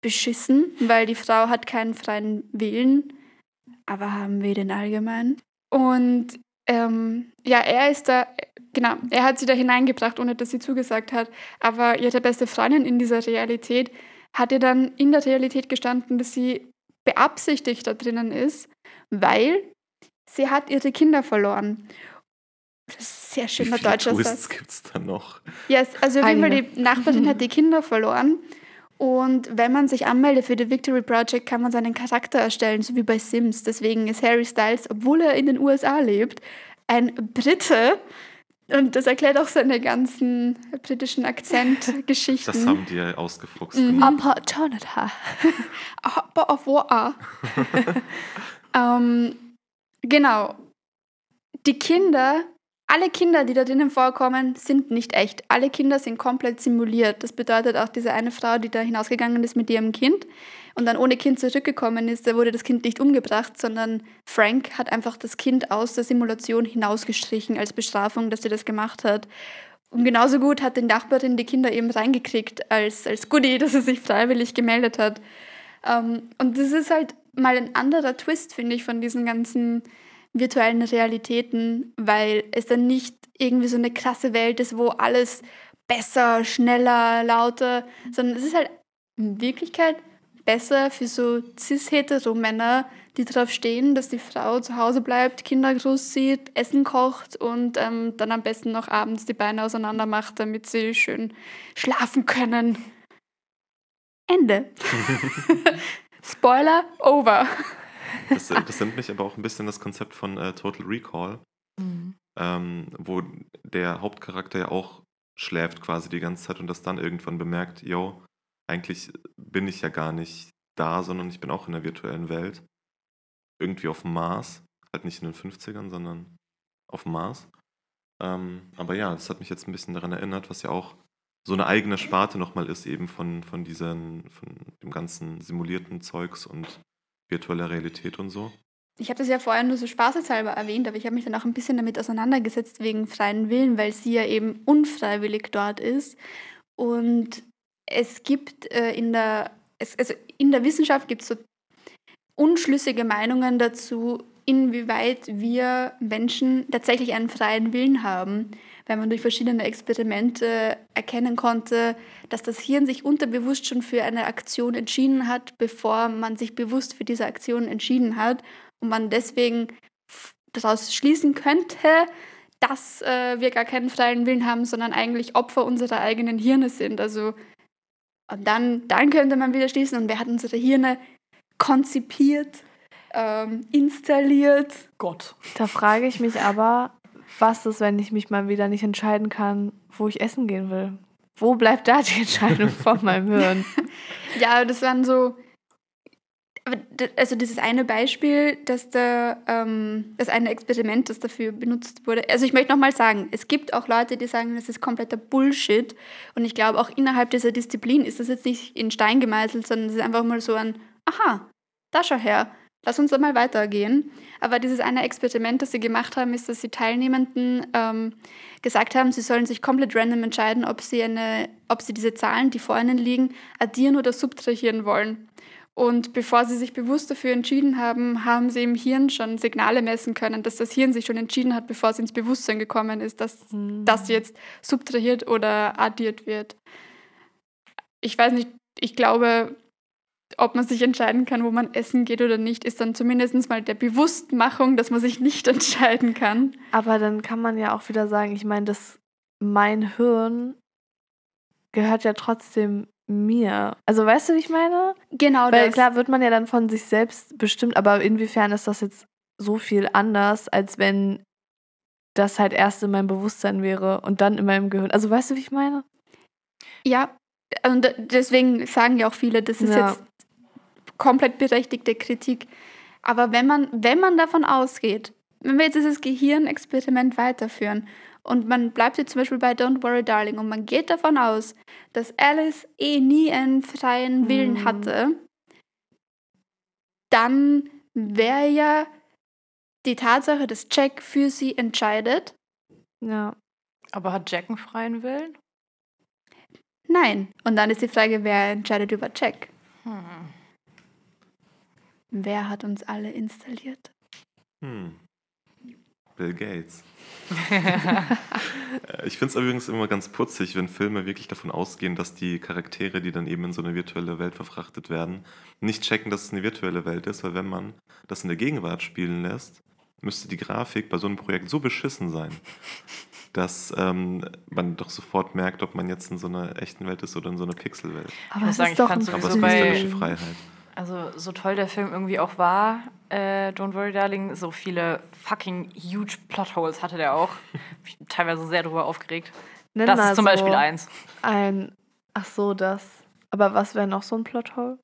[SPEAKER 3] beschissen, weil die Frau hat keinen freien Willen. Aber haben wir den allgemein? Und ähm, ja, er ist da, genau, er hat sie da hineingebracht, ohne dass sie zugesagt hat. Aber ihre beste Freundin in dieser Realität hat ihr dann in der Realität gestanden, dass sie beabsichtigt da drinnen ist, weil sie hat ihre Kinder verloren. Das ist ein sehr schöner deutscher Satz.
[SPEAKER 2] gibt es da noch?
[SPEAKER 3] Yes, also auf jeden Fall, die Nachbarin hat die Kinder verloren. Und wenn man sich anmeldet für die Victory Project, kann man seinen Charakter erstellen, so wie bei Sims. Deswegen ist Harry Styles, obwohl er in den USA lebt, ein Brite. Und das erklärt auch seine ganzen britischen Akzentgeschichten.
[SPEAKER 2] Das haben die ja ausgefuchst. Genau.
[SPEAKER 1] Opportunity.
[SPEAKER 3] Aber auf War. ähm, genau. Die Kinder, alle Kinder, die da drinnen vorkommen, sind nicht echt. Alle Kinder sind komplett simuliert. Das bedeutet auch diese eine Frau, die da hinausgegangen ist mit ihrem Kind und dann ohne Kind zurückgekommen ist, da wurde das Kind nicht umgebracht, sondern Frank hat einfach das Kind aus der Simulation hinausgestrichen als Bestrafung, dass sie das gemacht hat. Und genauso gut hat die Nachbarin die Kinder eben reingekriegt als, als Goodie, dass sie sich freiwillig gemeldet hat. Ähm, und das ist halt mal ein anderer Twist, finde ich, von diesen ganzen virtuellen Realitäten, weil es dann nicht irgendwie so eine krasse Welt ist, wo alles besser, schneller, lauter, sondern es ist halt in Wirklichkeit besser für so cis-hetero-Männer, die darauf stehen, dass die Frau zu Hause bleibt, Kinder großzieht, Essen kocht und ähm, dann am besten noch abends die Beine auseinander macht, damit sie schön schlafen können. Ende. Spoiler over.
[SPEAKER 2] Das, das nimmt mich aber auch ein bisschen das Konzept von äh, Total Recall,
[SPEAKER 4] Mhm.
[SPEAKER 2] ähm, wo der Hauptcharakter ja auch schläft quasi die ganze Zeit und das dann irgendwann bemerkt, yo, eigentlich bin ich ja gar nicht da, sondern ich bin auch in der virtuellen Welt. Irgendwie auf dem Mars. Halt nicht in den 50ern, sondern auf dem Mars. Ähm, aber ja, das hat mich jetzt ein bisschen daran erinnert, was ja auch so eine eigene Sparte nochmal ist, eben von, von diesen, von dem ganzen simulierten Zeugs und virtueller Realität und so.
[SPEAKER 3] Ich habe das ja vorher nur so spaßeshalber erwähnt, aber ich habe mich dann auch ein bisschen damit auseinandergesetzt wegen freien Willen, weil sie ja eben unfreiwillig dort ist. Und es gibt äh, in der, es, also in der Wissenschaft gibt es so unschlüssige Meinungen dazu, inwieweit wir Menschen tatsächlich einen freien Willen haben, weil man durch verschiedene Experimente erkennen konnte, dass das Hirn sich unterbewusst schon für eine Aktion entschieden hat, bevor man sich bewusst für diese Aktion entschieden hat. und man deswegen daraus schließen könnte, dass äh, wir gar keinen freien Willen haben, sondern eigentlich Opfer unserer eigenen Hirne sind. Also und dann, dann könnte man wieder schließen, und wer hat unsere Hirne konzipiert, ähm, installiert?
[SPEAKER 4] Gott.
[SPEAKER 1] Da frage ich mich aber, was ist, wenn ich mich mal wieder nicht entscheiden kann, wo ich essen gehen will? Wo bleibt da die Entscheidung von meinem Hirn?
[SPEAKER 3] Ja, das waren so. Also dieses eine Beispiel, dass da ähm, das eine Experiment, das dafür benutzt wurde. Also ich möchte nochmal sagen, es gibt auch Leute, die sagen, das ist kompletter Bullshit. Und ich glaube, auch innerhalb dieser Disziplin ist das jetzt nicht in Stein gemeißelt, sondern es ist einfach mal so ein, aha, da schau her, lass uns mal weitergehen. Aber dieses eine Experiment, das sie gemacht haben, ist, dass die Teilnehmenden ähm, gesagt haben, sie sollen sich komplett random entscheiden, ob sie, eine, ob sie diese Zahlen, die vor ihnen liegen, addieren oder subtrahieren wollen. Und bevor sie sich bewusst dafür entschieden haben, haben sie im Hirn schon Signale messen können, dass das Hirn sich schon entschieden hat, bevor es ins Bewusstsein gekommen ist, dass das jetzt subtrahiert oder addiert wird. Ich weiß nicht, ich glaube, ob man sich entscheiden kann, wo man essen geht oder nicht, ist dann zumindest mal der Bewusstmachung, dass man sich nicht entscheiden kann.
[SPEAKER 1] Aber dann kann man ja auch wieder sagen, ich meine, das mein Hirn gehört ja trotzdem mir. Also weißt du, wie ich meine?
[SPEAKER 3] Genau
[SPEAKER 1] Weil
[SPEAKER 3] das.
[SPEAKER 1] klar wird man ja dann von sich selbst bestimmt, aber inwiefern ist das jetzt so viel anders, als wenn das halt erst in meinem Bewusstsein wäre und dann in meinem Gehirn. Also weißt du, wie ich meine?
[SPEAKER 3] Ja, und deswegen sagen ja auch viele, das ist
[SPEAKER 1] Ja.
[SPEAKER 3] jetzt komplett berechtigte Kritik. Aber wenn man, wenn man davon ausgeht, wenn wir jetzt dieses Gehirnexperiment weiterführen und man bleibt jetzt zum Beispiel bei Don't Worry Darling und man geht davon aus, dass Alice eh nie einen freien Willen
[SPEAKER 1] Mhm.
[SPEAKER 3] hatte, dann wäre ja die Tatsache, dass Jack für sie entscheidet,
[SPEAKER 1] Ja.
[SPEAKER 4] Aber hat Jack einen freien Willen?
[SPEAKER 3] nein. Und dann ist die Frage, wer entscheidet über Jack?
[SPEAKER 4] Hm.
[SPEAKER 3] Wer hat uns alle installiert?
[SPEAKER 2] Hm. Bill Gates. Äh, ich finde es übrigens immer ganz putzig, wenn Filme wirklich davon ausgehen, dass die Charaktere, die dann eben in so eine virtuelle Welt verfrachtet werden, nicht checken, dass es eine virtuelle Welt ist, weil wenn man das in der Gegenwart spielen lässt, müsste die Grafik bei so einem Projekt so beschissen sein, dass ähm, man doch sofort merkt, ob man jetzt in so einer echten Welt ist oder in so einer Pixelwelt.
[SPEAKER 1] Aber es ist doch ein
[SPEAKER 2] Aber
[SPEAKER 4] sowieso
[SPEAKER 2] es ist
[SPEAKER 4] bei-.
[SPEAKER 2] Freiheit.
[SPEAKER 4] Also, so toll der Film irgendwie auch war, äh, Don't Worry Darling, so viele fucking huge Plotholes hatte der auch. Ich bin teilweise sehr darüber aufgeregt.
[SPEAKER 1] Nenn
[SPEAKER 4] das ist zum
[SPEAKER 1] so
[SPEAKER 4] Beispiel eins.
[SPEAKER 1] Ein. Ach so, das. Aber was wäre noch so ein Plothole?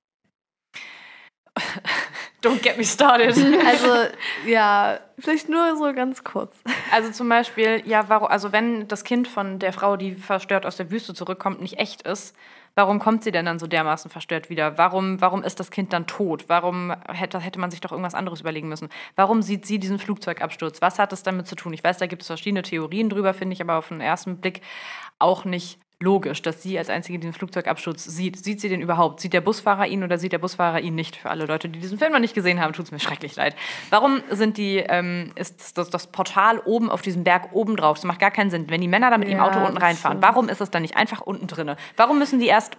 [SPEAKER 4] Don't get me started.
[SPEAKER 1] Also, ja, vielleicht nur so ganz kurz.
[SPEAKER 4] Also zum Beispiel, ja, warum, also wenn das Kind von der Frau, die verstört aus der Wüste zurückkommt, nicht echt ist, warum kommt sie denn dann so dermaßen verstört wieder? Warum, warum ist das Kind dann tot? Warum hätte, hätte man sich doch irgendwas anderes überlegen müssen? Warum sieht sie diesen Flugzeugabsturz? Was hat es damit zu tun? Ich weiß, da gibt es verschiedene Theorien drüber, finde ich aber auf den ersten Blick auch nicht logisch, dass sie als Einzige diesen Flugzeugabsturz sieht. Sieht sie den überhaupt? Sieht der Busfahrer ihn oder sieht der Busfahrer ihn nicht? Für alle Leute, die diesen Film noch nicht gesehen haben, tut es mir schrecklich leid. Warum sind die, ähm, ist das, das Portal oben auf diesem Berg oben drauf? Das macht gar keinen Sinn. Wenn die Männer da mit
[SPEAKER 1] Ja,
[SPEAKER 4] Auto unten reinfahren, warum ist es dann nicht einfach unten drinne? Warum müssen die erst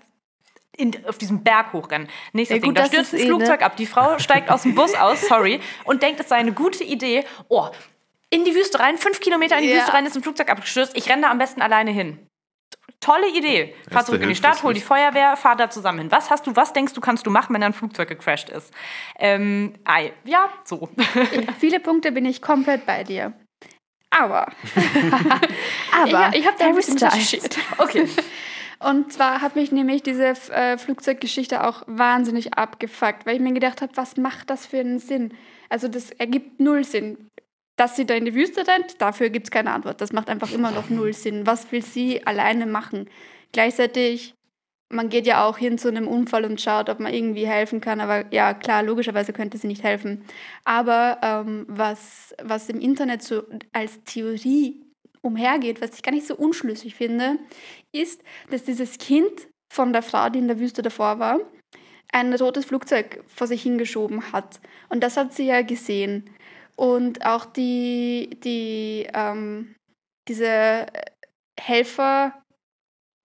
[SPEAKER 4] in, auf diesem Berg hochrennen. Nächstes
[SPEAKER 1] Ja,
[SPEAKER 4] Ding,
[SPEAKER 1] gut,
[SPEAKER 4] da
[SPEAKER 1] das
[SPEAKER 4] stürzt ein
[SPEAKER 1] ist eh,
[SPEAKER 4] Flugzeug
[SPEAKER 1] ne?
[SPEAKER 4] ab. Die Frau steigt aus dem Bus aus, sorry, und denkt, es sei eine gute Idee. Oh, in die Wüste rein, fünf Kilometer in die
[SPEAKER 1] Ja.
[SPEAKER 4] Wüste rein, ist ein Flugzeug abgestürzt. Ich renne da am besten alleine hin. Tolle Idee. Fahr zurück in die Stadt, hol die Feuerwehr, fahr da zusammen hin. Was hast du, was denkst du, kannst du machen, wenn ein Flugzeug gecrashed ist? Ähm, ei, ja, so.
[SPEAKER 3] Viele Punkte bin ich komplett bei dir. Aber
[SPEAKER 1] Aber
[SPEAKER 3] ich, ich habe da ein bisschen recherchiert.
[SPEAKER 4] Okay.
[SPEAKER 3] Und zwar hat mich nämlich diese äh, Flugzeuggeschichte auch wahnsinnig abgefuckt, weil ich mir gedacht habe, was macht das für einen Sinn? Also das ergibt null Sinn. Dass sie da in die Wüste rennt, dafür gibt es keine Antwort. Das macht einfach immer noch null Sinn. Was will sie alleine machen? Gleichzeitig, man geht ja auch hin zu einem Unfall und schaut, ob man irgendwie helfen kann. Aber ja, klar, logischerweise könnte sie nicht helfen. Aber ähm, was, was im Internet so als Theorie umhergeht, was ich gar nicht so unschlüssig finde, ist, dass dieses Kind von der Frau, die in der Wüste davor war, ein rotes Flugzeug vor sich hingeschoben hat. Und das hat sie ja gesehen. Und auch die, die, ähm, diese Helfer,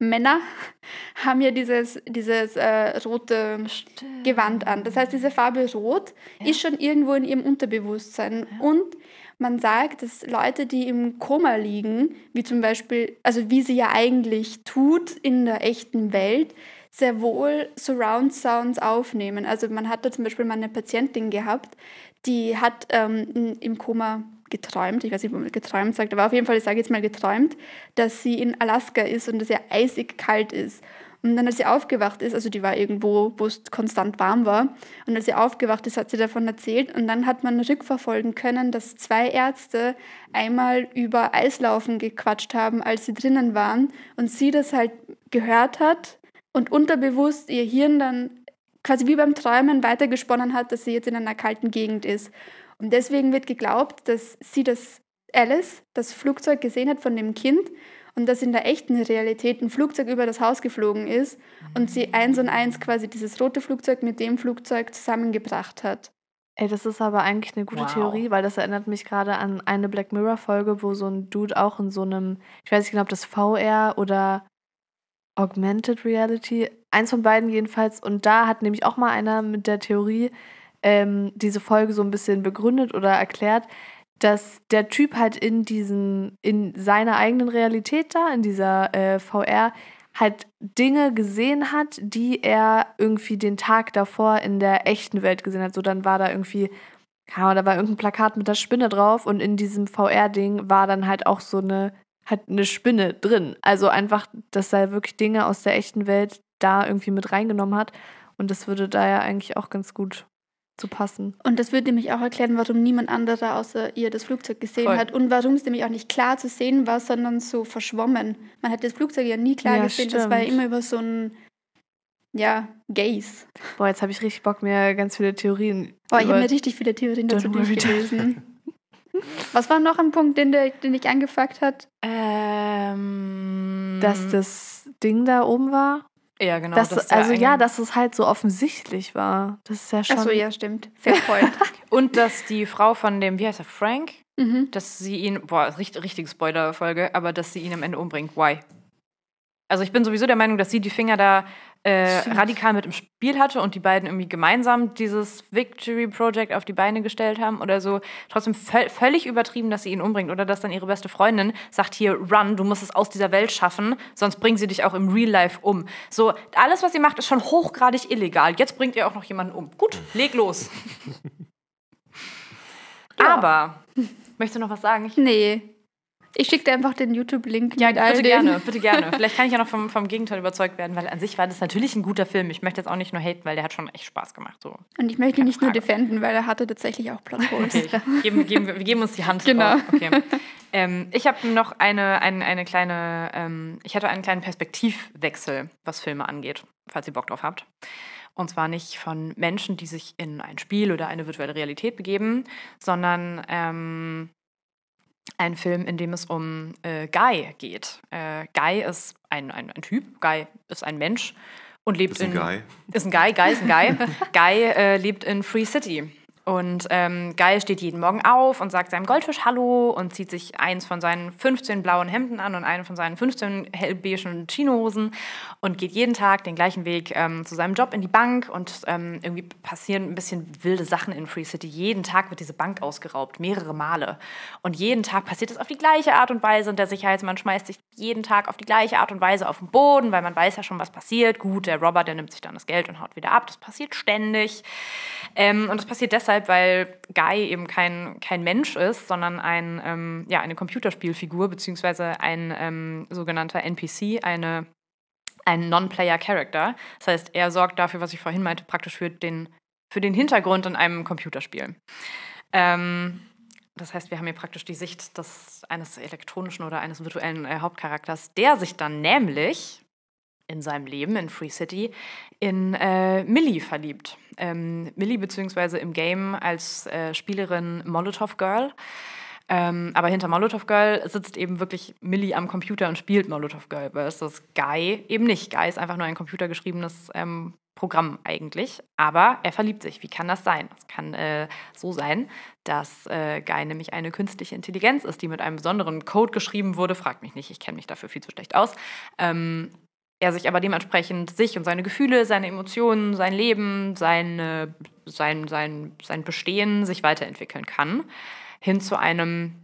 [SPEAKER 3] Männer haben ja dieses, dieses äh, rote Gewand an. Das heißt, diese Farbe Rot
[SPEAKER 1] Ja.
[SPEAKER 3] ist schon irgendwo in ihrem Unterbewusstsein.
[SPEAKER 1] Ja.
[SPEAKER 3] Und man sagt, dass Leute, die im Koma liegen, wie zum Beispiel, also wie sie ja eigentlich tut in der echten Welt, sehr wohl Surround Sounds aufnehmen. Also man hatte zum Beispiel mal eine Patientin gehabt, die hat ähm, im Koma geträumt, ich weiß nicht, ob man geträumt sagt, aber auf jeden Fall, ich sage jetzt mal geträumt, dass sie in Alaska ist und es ja eisig kalt ist. Und dann, als sie aufgewacht ist, also die war irgendwo, wo es konstant warm war, und als sie aufgewacht ist, hat sie davon erzählt. Und dann hat man rückverfolgen können, dass zwei Ärzte einmal über Eislaufen gequatscht haben, als sie drinnen waren, und sie das halt gehört hat und unterbewusst ihr Hirn dann quasi wie beim Träumen weitergesponnen hat, dass sie jetzt in einer kalten Gegend ist. Und deswegen wird geglaubt, dass sie das Alice, das Flugzeug gesehen hat von dem Kind und dass in der echten Realität ein Flugzeug über das Haus geflogen ist und sie eins und eins quasi dieses rote Flugzeug mit dem Flugzeug zusammengebracht hat.
[SPEAKER 1] Ey, das ist aber eigentlich eine gute
[SPEAKER 4] Wow.
[SPEAKER 1] Theorie, weil das erinnert mich gerade an eine Black Mirror-Folge, wo so ein Dude auch in so einem, ich weiß nicht genau, ob das VR oder Augmented Reality, eins von beiden jedenfalls. Und da hat nämlich auch mal einer mit der Theorie ähm, diese Folge so ein bisschen begründet oder erklärt, dass der Typ halt in diesen, in seiner eigenen Realität da, in dieser äh, VR, halt Dinge gesehen hat, die er irgendwie den Tag davor in der echten Welt gesehen hat. So, dann war da irgendwie, keine da war irgendein Plakat mit der Spinne drauf und in diesem VR-Ding war dann halt auch so eine, halt eine Spinne drin. Also einfach, dass er wirklich Dinge aus der echten Welt da irgendwie mit reingenommen hat. Und das würde da ja eigentlich auch ganz gut zu passen.
[SPEAKER 3] Und das würde nämlich auch erklären, warum niemand anderer außer ihr das Flugzeug gesehen
[SPEAKER 4] Voll.
[SPEAKER 3] hat und warum es nämlich auch nicht klar zu sehen war, sondern so verschwommen. Man hat das Flugzeug ja nie klar
[SPEAKER 1] Ja,
[SPEAKER 3] gesehen, das war ja
[SPEAKER 1] stimmt.
[SPEAKER 3] immer über so ein, ja, Gaze.
[SPEAKER 1] Boah, jetzt habe ich richtig Bock, mir ganz viele Theorien
[SPEAKER 3] Boah, ich habe mir richtig viele Theorien dazu durchgelesen. Was war noch ein Punkt, den, der, den dich angefuckt hat?
[SPEAKER 4] Ähm,
[SPEAKER 1] dass das Ding da oben war.
[SPEAKER 4] Ja, genau.
[SPEAKER 1] dass,
[SPEAKER 4] dass
[SPEAKER 1] also ja, dass es halt so offensichtlich war. Das ist ja schon.
[SPEAKER 3] Achso, ja, stimmt. Fair point.
[SPEAKER 4] Und dass die Frau von dem, wie heißt er, Frank,
[SPEAKER 3] mhm.
[SPEAKER 4] dass sie ihn, boah, richtig, richtig Spoiler-Folge, aber dass sie ihn am Ende umbringt. Why? Also ich bin sowieso der Meinung, dass sie die Finger da äh, radikal mit im Spiel hatte und die beiden irgendwie gemeinsam dieses Victory Project auf die Beine gestellt haben oder so. Trotzdem völ völlig übertrieben, dass sie ihn umbringt oder dass dann ihre beste Freundin sagt hier, run, du musst es aus dieser Welt schaffen, sonst bringen sie dich auch im Real Life um. So, alles, was sie macht, ist schon hochgradig illegal. Jetzt bringt ihr auch noch jemanden um. Gut, leg los.
[SPEAKER 3] Ja.
[SPEAKER 4] Aber, möchtest du noch was sagen? Ich
[SPEAKER 3] Nee. Ich schicke dir einfach den YouTube-Link
[SPEAKER 4] Ja, bitte
[SPEAKER 3] den.
[SPEAKER 4] gerne, bitte gerne. Vielleicht kann ich ja noch vom, vom Gegenteil überzeugt werden, weil an sich war das natürlich ein guter Film. Ich möchte jetzt auch nicht nur haten, weil der hat schon echt Spaß gemacht. So.
[SPEAKER 3] Und ich möchte ihn nicht nur
[SPEAKER 4] Frage.
[SPEAKER 3] defenden, weil er hatte tatsächlich auch Plotholes.
[SPEAKER 4] Okay, geben, geben, wir geben uns die Hand
[SPEAKER 3] Genau.
[SPEAKER 4] Okay. Ähm, ich habe noch eine, eine, eine kleine, ähm, ich hatte einen kleinen Perspektivwechsel, was Filme angeht, falls ihr Bock drauf habt. Und zwar nicht von Menschen, die sich in ein Spiel oder eine virtuelle Realität begeben, sondern ähm, ein Film, in dem es um äh, Guy geht. Äh, Guy ist ein, ein, ein Typ, Guy ist ein Mensch und lebt
[SPEAKER 2] Ist ein
[SPEAKER 4] in.
[SPEAKER 2] Guy.
[SPEAKER 4] Ist ein Guy, Guy ist ein Guy. Guy äh, lebt in Free City. Und ähm, Guy steht jeden Morgen auf und sagt seinem Goldfisch Hallo und zieht sich eins von seinen 15 blauen Hemden an und einen von seinen 15 hellbeigen Chinohosen und geht jeden Tag den gleichen Weg ähm, zu seinem Job in die Bank und ähm, irgendwie passieren ein bisschen wilde Sachen in Free City. Jeden Tag wird diese Bank ausgeraubt, mehrere Male. Und jeden Tag passiert es auf die gleiche Art und Weise und der Sicherheitsmann schmeißt sich jeden Tag auf die gleiche Art und Weise auf den Boden, weil man weiß ja schon, was passiert. Gut, der Robber, der nimmt sich dann das Geld und haut wieder ab. Das passiert ständig. Ähm, und das passiert deshalb, weil Guy eben kein, kein Mensch ist, sondern ein, ähm, ja, eine Computerspielfigur, beziehungsweise ein ähm, sogenannter NPC, eine, ein Non-Player-Character. Das heißt, er sorgt dafür, was ich vorhin meinte, praktisch für den, für den Hintergrund in einem Computerspiel. Ähm, das heißt, wir haben hier praktisch die Sicht des, eines elektronischen oder eines virtuellen äh, Hauptcharakters, der sich dann nämlich in seinem Leben in Free City in äh, Millie verliebt. Ähm, Millie beziehungsweise im Game als äh, Spielerin Molotov Girl. Ähm, aber hinter Molotov Girl sitzt eben wirklich Millie am Computer und spielt Molotov Girl versus Guy eben nicht. Guy ist einfach nur ein computergeschriebenes ähm, Programm eigentlich, aber er verliebt sich. Wie kann das sein? Es kann äh, so sein, dass äh, Guy nämlich eine künstliche Intelligenz ist, die mit einem besonderen Code geschrieben wurde. Fragt mich nicht, ich kenne mich dafür viel zu schlecht aus. Ähm, er sich aber dementsprechend sich und seine Gefühle, seine Emotionen, sein Leben, seine, sein, sein, sein Bestehen sich weiterentwickeln kann. Hin zu einem,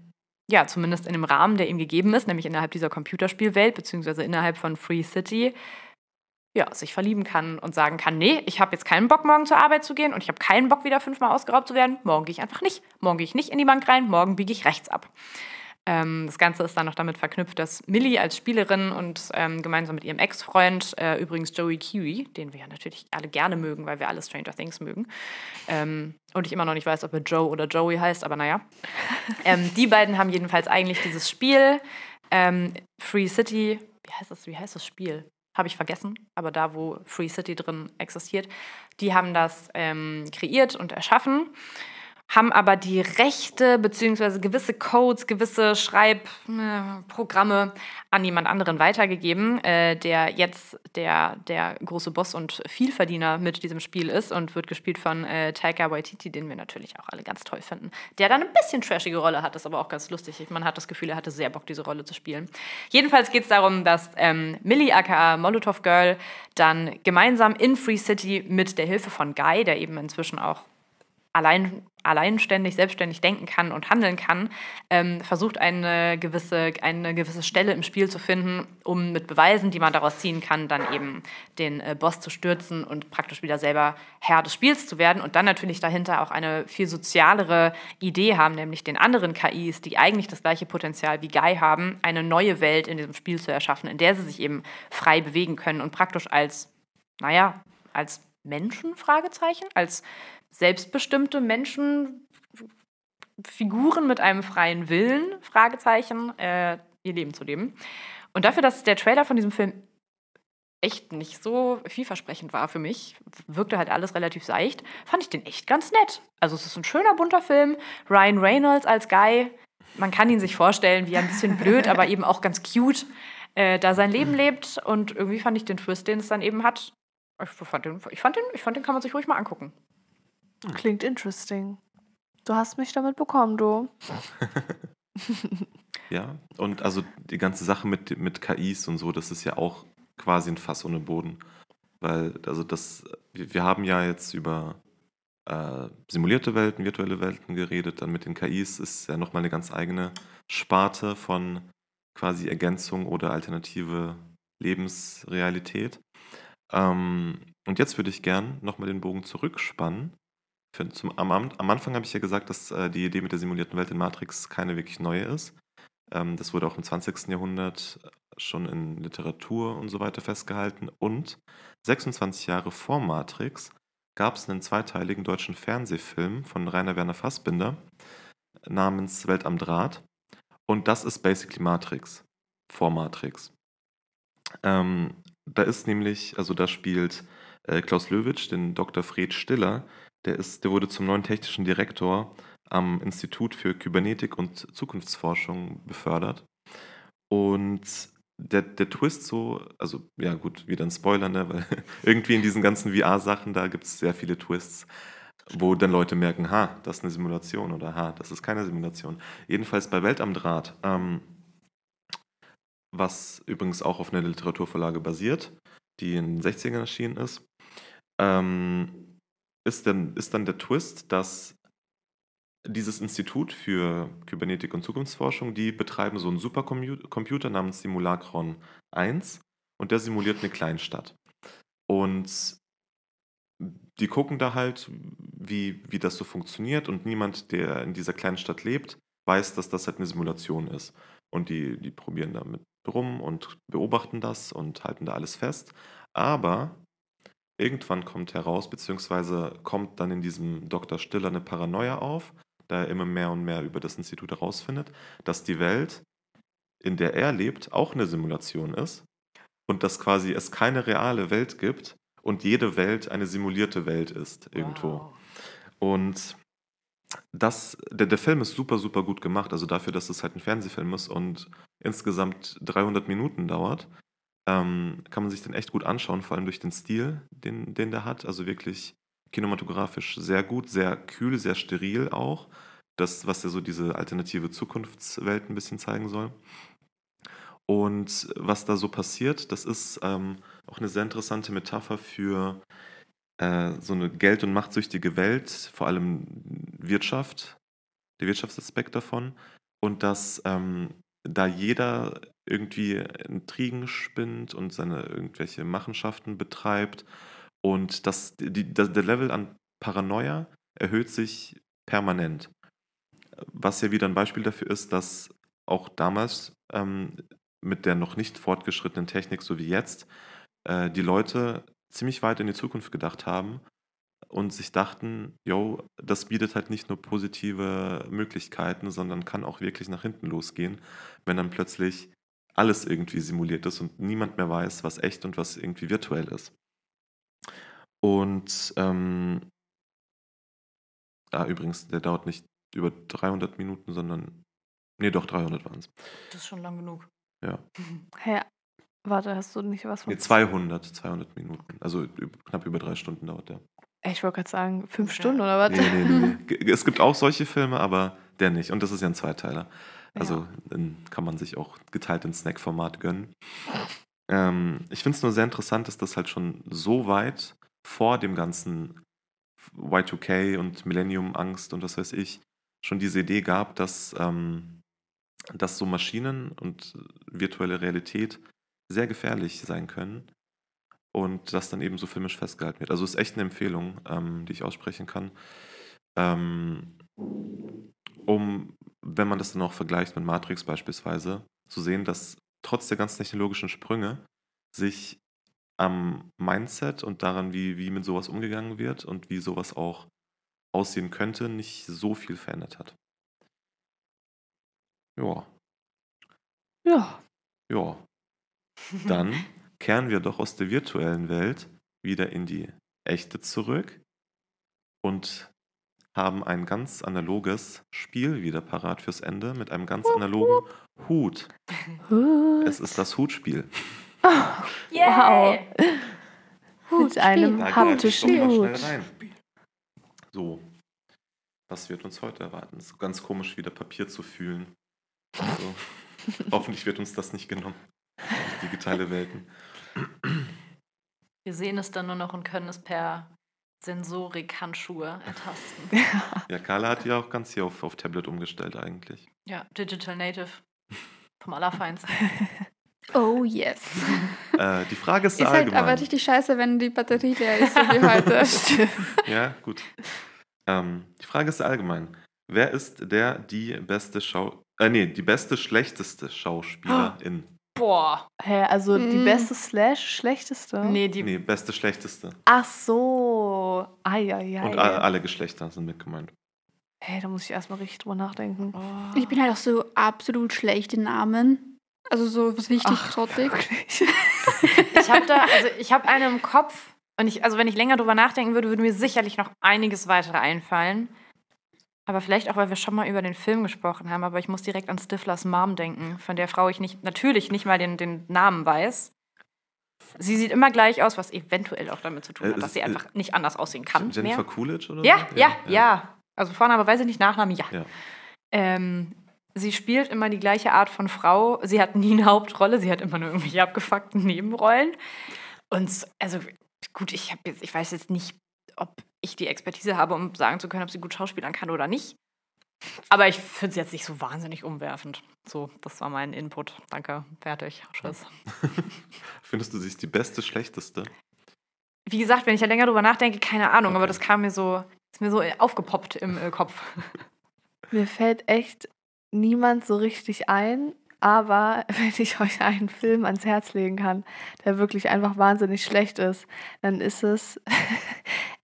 [SPEAKER 4] ja, zumindest in dem Rahmen, der ihm gegeben ist, nämlich innerhalb dieser Computerspielwelt, beziehungsweise innerhalb von Free City, ja, sich verlieben kann und sagen kann, nee, ich habe jetzt keinen Bock, morgen zur Arbeit zu gehen und ich habe keinen Bock, wieder fünfmal ausgeraubt zu werden. Morgen gehe ich einfach nicht. Morgen gehe ich nicht in die Bank rein, morgen biege ich rechts ab. Ähm, das Ganze ist dann noch damit verknüpft, dass Millie als Spielerin und ähm, gemeinsam mit ihrem Ex-Freund, äh, übrigens Joey Kiwi, den wir ja natürlich alle gerne mögen, weil wir alle Stranger Things mögen, ähm, und ich immer noch nicht weiß, ob er Joe oder Joey heißt, aber naja, ähm, die beiden haben jedenfalls eigentlich dieses Spiel ähm, Free City, wie heißt das, wie heißt das Spiel? Habe ich vergessen, aber da, wo Free City drin existiert, die haben das ähm, kreiert und erschaffen haben aber die Rechte bzw. gewisse Codes, gewisse Schreibprogramme an jemand anderen weitergegeben, äh, der jetzt der, der große Boss und Vielverdiener mit diesem Spiel ist und wird gespielt von äh, Taika Waititi, den wir natürlich auch alle ganz toll finden. Der dann ein bisschen trashige Rolle hat, ist aber auch ganz lustig. Man hat das Gefühl, er hatte sehr Bock, diese Rolle zu spielen. Jedenfalls geht es darum, dass ähm, Millie aka Molotov Girl dann gemeinsam in Free City mit der Hilfe von Guy, der eben inzwischen auch allein, alleinständig, selbstständig denken kann und handeln kann, ähm, versucht eine gewisse, eine gewisse Stelle im Spiel zu finden, um mit Beweisen, die man daraus ziehen kann, dann eben den äh, Boss zu stürzen und praktisch wieder selber Herr des Spiels zu werden und dann natürlich dahinter auch eine viel sozialere Idee haben, nämlich den anderen KIs, die eigentlich das gleiche Potenzial wie Guy haben, eine neue Welt in diesem Spiel zu erschaffen, in der sie sich eben frei bewegen können und praktisch als, naja, als Menschen, Fragezeichen, als selbstbestimmte Menschen, Figuren mit einem freien Willen, Fragezeichen, äh, ihr Leben zu leben. Und dafür, dass der Trailer von diesem Film echt nicht so vielversprechend war für mich, wirkte halt alles relativ seicht, fand ich den echt ganz nett. Also es ist ein schöner, bunter Film. Ryan Reynolds als Guy, man kann ihn sich vorstellen, wie ein bisschen blöd, aber eben auch ganz cute, äh, da sein Leben lebt. Und irgendwie fand ich den Twist, den es dann eben hat, ich fand den, ich fand den, ich fand den kann man sich ruhig mal angucken.
[SPEAKER 1] Klingt interesting. Du hast mich damit bekommen, du.
[SPEAKER 2] ja, und also die ganze Sache mit, mit KIs und so, das ist ja auch quasi ein Fass ohne Boden. Weil, also das, wir haben ja jetzt über äh, simulierte Welten, virtuelle Welten geredet, dann mit den KIs ist ja nochmal eine ganz eigene Sparte von quasi Ergänzung oder alternative Lebensrealität. Ähm, und jetzt würde ich gern nochmal den Bogen zurückspannen für, zum, am, am, Anfang habe ich ja gesagt, dass äh, die Idee mit der simulierten Welt in Matrix keine wirklich neue ist. Ähm, das wurde auch im 20. Jahrhundert schon in Literatur und so weiter festgehalten. Und 26 Jahre vor Matrix gab es einen zweiteiligen deutschen Fernsehfilm von Rainer Werner Fassbinder namens Welt am Draht. Und das ist basically Matrix, vor Matrix. Ähm, da ist nämlich, also da spielt äh, Klaus Löwitsch den Dr. Fred Stiller, der, ist, der wurde zum neuen technischen Direktor am Institut für Kybernetik und Zukunftsforschung befördert. Und der, der Twist so, also ja gut, wieder ein Spoiler, ne? weil irgendwie in diesen ganzen VR-Sachen, da gibt es sehr viele Twists, wo dann Leute merken, ha, das ist eine Simulation oder ha, das ist keine Simulation. Jedenfalls bei Welt am Draht, ähm, was übrigens auch auf einer Literaturvorlage basiert, die in den 60ern erschienen ist, ähm, ist, denn, ist dann der Twist, dass dieses Institut für Kybernetik und Zukunftsforschung, die betreiben so einen Supercomputer namens Simulacron 1 und der simuliert eine Kleinstadt. Und die gucken da halt, wie, wie das so funktioniert und niemand, der in dieser kleinen Stadt lebt, weiß, dass das halt eine Simulation ist. Und die, die probieren damit rum und beobachten das und halten da alles fest. Aber Irgendwann kommt heraus, beziehungsweise kommt dann in diesem Dr. Stiller eine Paranoia auf, da er immer mehr und mehr über das Institut herausfindet, dass die Welt, in der er lebt, auch eine Simulation ist und dass quasi es keine reale Welt gibt und jede Welt eine simulierte Welt ist irgendwo. Wow. Und das, der, der Film ist super, super gut gemacht, also dafür, dass es halt ein Fernsehfilm ist und insgesamt 300 Minuten dauert, ähm, kann man sich den echt gut anschauen, vor allem durch den Stil, den, den der hat. Also wirklich kinematografisch sehr gut, sehr kühl, sehr steril auch. Das, was ja so diese alternative Zukunftswelt ein bisschen zeigen soll. Und was da so passiert, das ist ähm, auch eine sehr interessante Metapher für äh, so eine geld- und machtsüchtige Welt, vor allem Wirtschaft, der Wirtschaftsaspekt davon. Und dass ähm, da jeder irgendwie Intrigen spinnt und seine irgendwelche Machenschaften betreibt und das, die, das, der Level an Paranoia erhöht sich permanent. Was ja wieder ein Beispiel dafür ist, dass auch damals ähm, mit der noch nicht fortgeschrittenen Technik, so wie jetzt, äh, die Leute ziemlich weit in die Zukunft gedacht haben und sich dachten, yo, das bietet halt nicht nur positive Möglichkeiten, sondern kann auch wirklich nach hinten losgehen, wenn dann plötzlich alles irgendwie simuliert ist und niemand mehr weiß, was echt und was irgendwie virtuell ist. Und ähm, ah, übrigens, der dauert nicht über 300 Minuten, sondern nee, doch 300 waren es.
[SPEAKER 4] Das ist schon lang genug.
[SPEAKER 2] Ja.
[SPEAKER 1] Hä? Warte, hast du nicht was von.
[SPEAKER 2] Nee, 200, 200 Minuten. Also knapp über drei Stunden dauert der.
[SPEAKER 1] Ich wollte gerade sagen, fünf
[SPEAKER 4] Okay.
[SPEAKER 1] Stunden oder was?
[SPEAKER 2] Nee, nee, nee, Es gibt auch solche Filme, aber der nicht. Und das ist ja ein Zweiteiler. Also den kann man sich auch geteilt in Snack-Format gönnen. Ähm, ich finde es nur sehr interessant, dass das halt schon so weit vor dem ganzen Y2K und Millennium-Angst und was weiß ich schon diese Idee gab, dass, ähm, dass so Maschinen und virtuelle Realität sehr gefährlich sein können und das dann eben so filmisch festgehalten wird. Also ist echt eine Empfehlung, ähm, die ich aussprechen kann. Ähm, um, wenn man das dann auch vergleicht mit Matrix beispielsweise, zu sehen, dass trotz der ganzen technologischen Sprünge sich am Mindset und daran, wie, wie mit sowas umgegangen wird und wie sowas auch aussehen könnte, nicht so viel verändert hat. Ja,
[SPEAKER 1] Ja.
[SPEAKER 2] ja. Dann kehren wir doch aus der virtuellen Welt wieder in die echte zurück und haben ein ganz analoges Spiel wieder parat fürs Ende mit einem ganz analogen Hut. Es ist das Hutspiel.
[SPEAKER 1] Wow. Mit einem
[SPEAKER 2] Da greife ich doch
[SPEAKER 1] haptischen Hut.
[SPEAKER 2] rein. So, was wird uns heute erwarten? Es ist ganz komisch, wieder Papier zu fühlen. Also, hoffentlich wird uns das nicht genommen. Digitale Welten.
[SPEAKER 4] Wir sehen es dann nur noch und können es per Sensorik-Handschuhe ertasten.
[SPEAKER 2] Ja, Carla hat ja auch ganz hier auf, auf Tablet umgestellt eigentlich.
[SPEAKER 4] ja, Digital Native. Vom Allerfeinsten.
[SPEAKER 3] Oh yes.
[SPEAKER 2] Äh, die Frage ist
[SPEAKER 3] Ist halt
[SPEAKER 2] allgemein.
[SPEAKER 3] aber richtig scheiße, wenn die Batterie leer ist, so wie heute.
[SPEAKER 2] Ja, gut. Ähm, die Frage ist allgemein. Wer ist der, die beste Schau... Äh, nee, die beste, schlechteste Schauspielerin?
[SPEAKER 4] Boah.
[SPEAKER 1] Hä, also die
[SPEAKER 3] Mm.
[SPEAKER 1] beste Slash schlechteste?
[SPEAKER 4] Nee, die.
[SPEAKER 2] Nee, beste, schlechteste.
[SPEAKER 1] Ach so. Eieiei.
[SPEAKER 2] Und a- alle Geschlechter sind mit gemeint.
[SPEAKER 1] Hey, da muss ich erstmal richtig drüber nachdenken.
[SPEAKER 4] Oh.
[SPEAKER 3] Ich bin halt auch so absolut schlecht in Namen. Also so was richtig
[SPEAKER 1] Ach, wirklich?
[SPEAKER 4] Ich habe da, also ich habe eine im Kopf und ich, also wenn ich länger drüber nachdenken würde, würde mir sicherlich noch einiges weitere einfallen. Aber vielleicht auch, weil wir schon mal über den Film gesprochen haben, aber ich muss direkt an Stiflers Mom denken, von der Frau ich nicht, natürlich nicht mal den, den Namen weiß. Sie sieht immer gleich aus, was eventuell auch damit zu tun
[SPEAKER 2] Äh,
[SPEAKER 4] hat, dass sie
[SPEAKER 2] äh,
[SPEAKER 4] einfach nicht anders aussehen kann.
[SPEAKER 2] Jennifer
[SPEAKER 4] mehr.
[SPEAKER 2] Coolidge oder
[SPEAKER 4] Ja,
[SPEAKER 2] so?
[SPEAKER 4] ja, ja, Also Vorname weiß ich nicht, Nachname ja.
[SPEAKER 2] Ja.
[SPEAKER 4] Ähm, sie spielt immer die gleiche Art von Frau. Sie hat nie eine Hauptrolle, sie hat immer nur irgendwelche abgefuckten Nebenrollen. Und also gut, ich habe jetzt, ich weiß jetzt nicht, ob ich die Expertise habe, um sagen zu können, ob sie gut schauspielern kann oder nicht. Aber ich finde sie jetzt nicht so wahnsinnig umwerfend. So, das war mein Input. Danke, fertig, Tschüss.
[SPEAKER 2] Findest du sie ist die beste, schlechteste?
[SPEAKER 4] Wie gesagt, wenn ich ja länger drüber nachdenke, keine Ahnung, aber
[SPEAKER 2] Okay.
[SPEAKER 4] das kam mir so, ist mir so aufgepoppt im äh, Kopf.
[SPEAKER 1] Mir fällt echt niemand so richtig ein, aber wenn ich euch einen Film ans Herz legen kann, der wirklich einfach wahnsinnig schlecht ist, dann ist es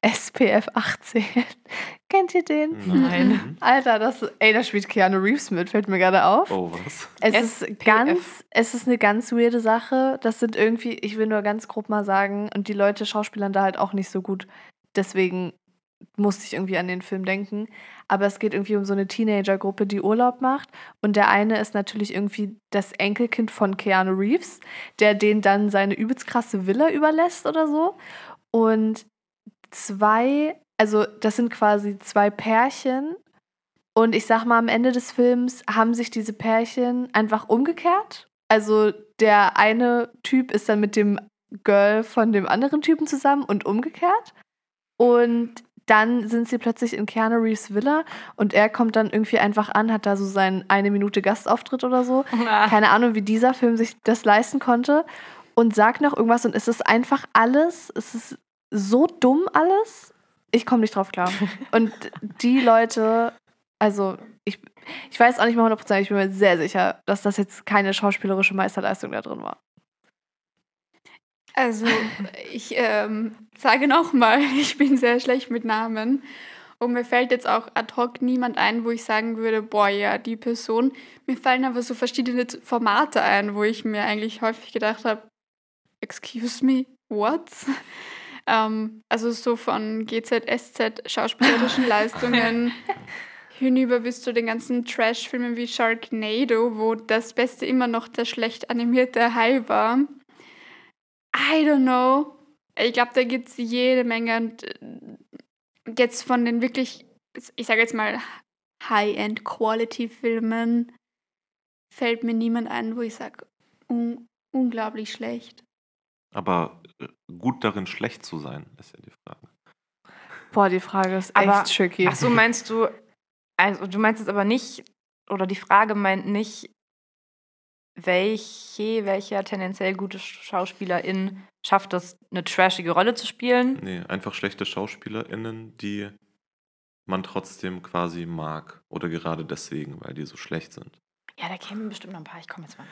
[SPEAKER 1] SPF 18. Kennt ihr den?
[SPEAKER 4] Nein.
[SPEAKER 2] Mhm.
[SPEAKER 1] Alter, das, ey, da spielt Keanu Reeves mit, fällt mir gerade auf.
[SPEAKER 2] Oh, was?
[SPEAKER 1] Es
[SPEAKER 4] SPF.
[SPEAKER 1] ist ganz, es ist eine ganz weirde Sache. Das sind irgendwie, ich will nur ganz grob mal sagen, und die Leute schauspielern da halt auch nicht so gut. Deswegen musste ich irgendwie an den Film denken. Aber es geht irgendwie um so eine Teenagergruppe, die Urlaub macht. Und der eine ist natürlich irgendwie das Enkelkind von Keanu Reeves, der den dann seine übelst krasse Villa überlässt oder so. Und zwei, also das sind quasi zwei Pärchen. Und ich sag mal, am Ende des Films haben sich diese Pärchen einfach umgekehrt. also der eine Typ ist dann mit dem Girl von dem anderen Typen zusammen und umgekehrt. Und dann sind sie plötzlich in Keanu Reeves Villa und er kommt dann irgendwie einfach an, hat da so seinen eine Minute Gastauftritt oder so. Keine Ahnung, wie dieser Film sich das leisten konnte und sagt noch irgendwas und es ist einfach alles, es ist so dumm alles. Ich komme nicht drauf klar. Und die Leute, also ich, ich weiß auch nicht mal 100%, ich bin mir sehr sicher, dass das jetzt keine schauspielerische Meisterleistung da drin war.
[SPEAKER 3] Also, ich ähm, sage nochmal, ich bin sehr schlecht mit Namen. Und mir fällt jetzt auch ad hoc niemand ein, wo ich sagen würde, boah, ja, die Person. Mir fallen aber so verschiedene Formate ein, wo ich mir eigentlich häufig gedacht habe, excuse me, what? Ähm, also so von GZSZ schauspielerischen Leistungen hinüber bis zu den ganzen Trash-Filmen wie Sharknado, wo das Beste immer noch der schlecht animierte Hai war. I don't know. Ich glaube, da gibt es jede Menge. Und äh, jetzt von den wirklich, ich sage jetzt mal, High-End-Quality-Filmen fällt mir niemand ein, wo ich sage, un unglaublich schlecht.
[SPEAKER 2] Aber äh, gut darin, schlecht zu sein, ist ja die Frage.
[SPEAKER 1] Boah, die Frage ist echt
[SPEAKER 4] Aber-
[SPEAKER 1] tricky.
[SPEAKER 4] Ach so, meinst du, also du meinst jetzt aber nicht, oder die Frage meint nicht, welche, welcher tendenziell gute Schauspielerin schafft es, eine trashige Rolle zu spielen?
[SPEAKER 2] Nee, einfach schlechte SchauspielerInnen, die man trotzdem quasi mag. Oder gerade deswegen, weil die so schlecht sind.
[SPEAKER 4] Ja, da kämen bestimmt noch ein paar. Ich komme jetzt mal.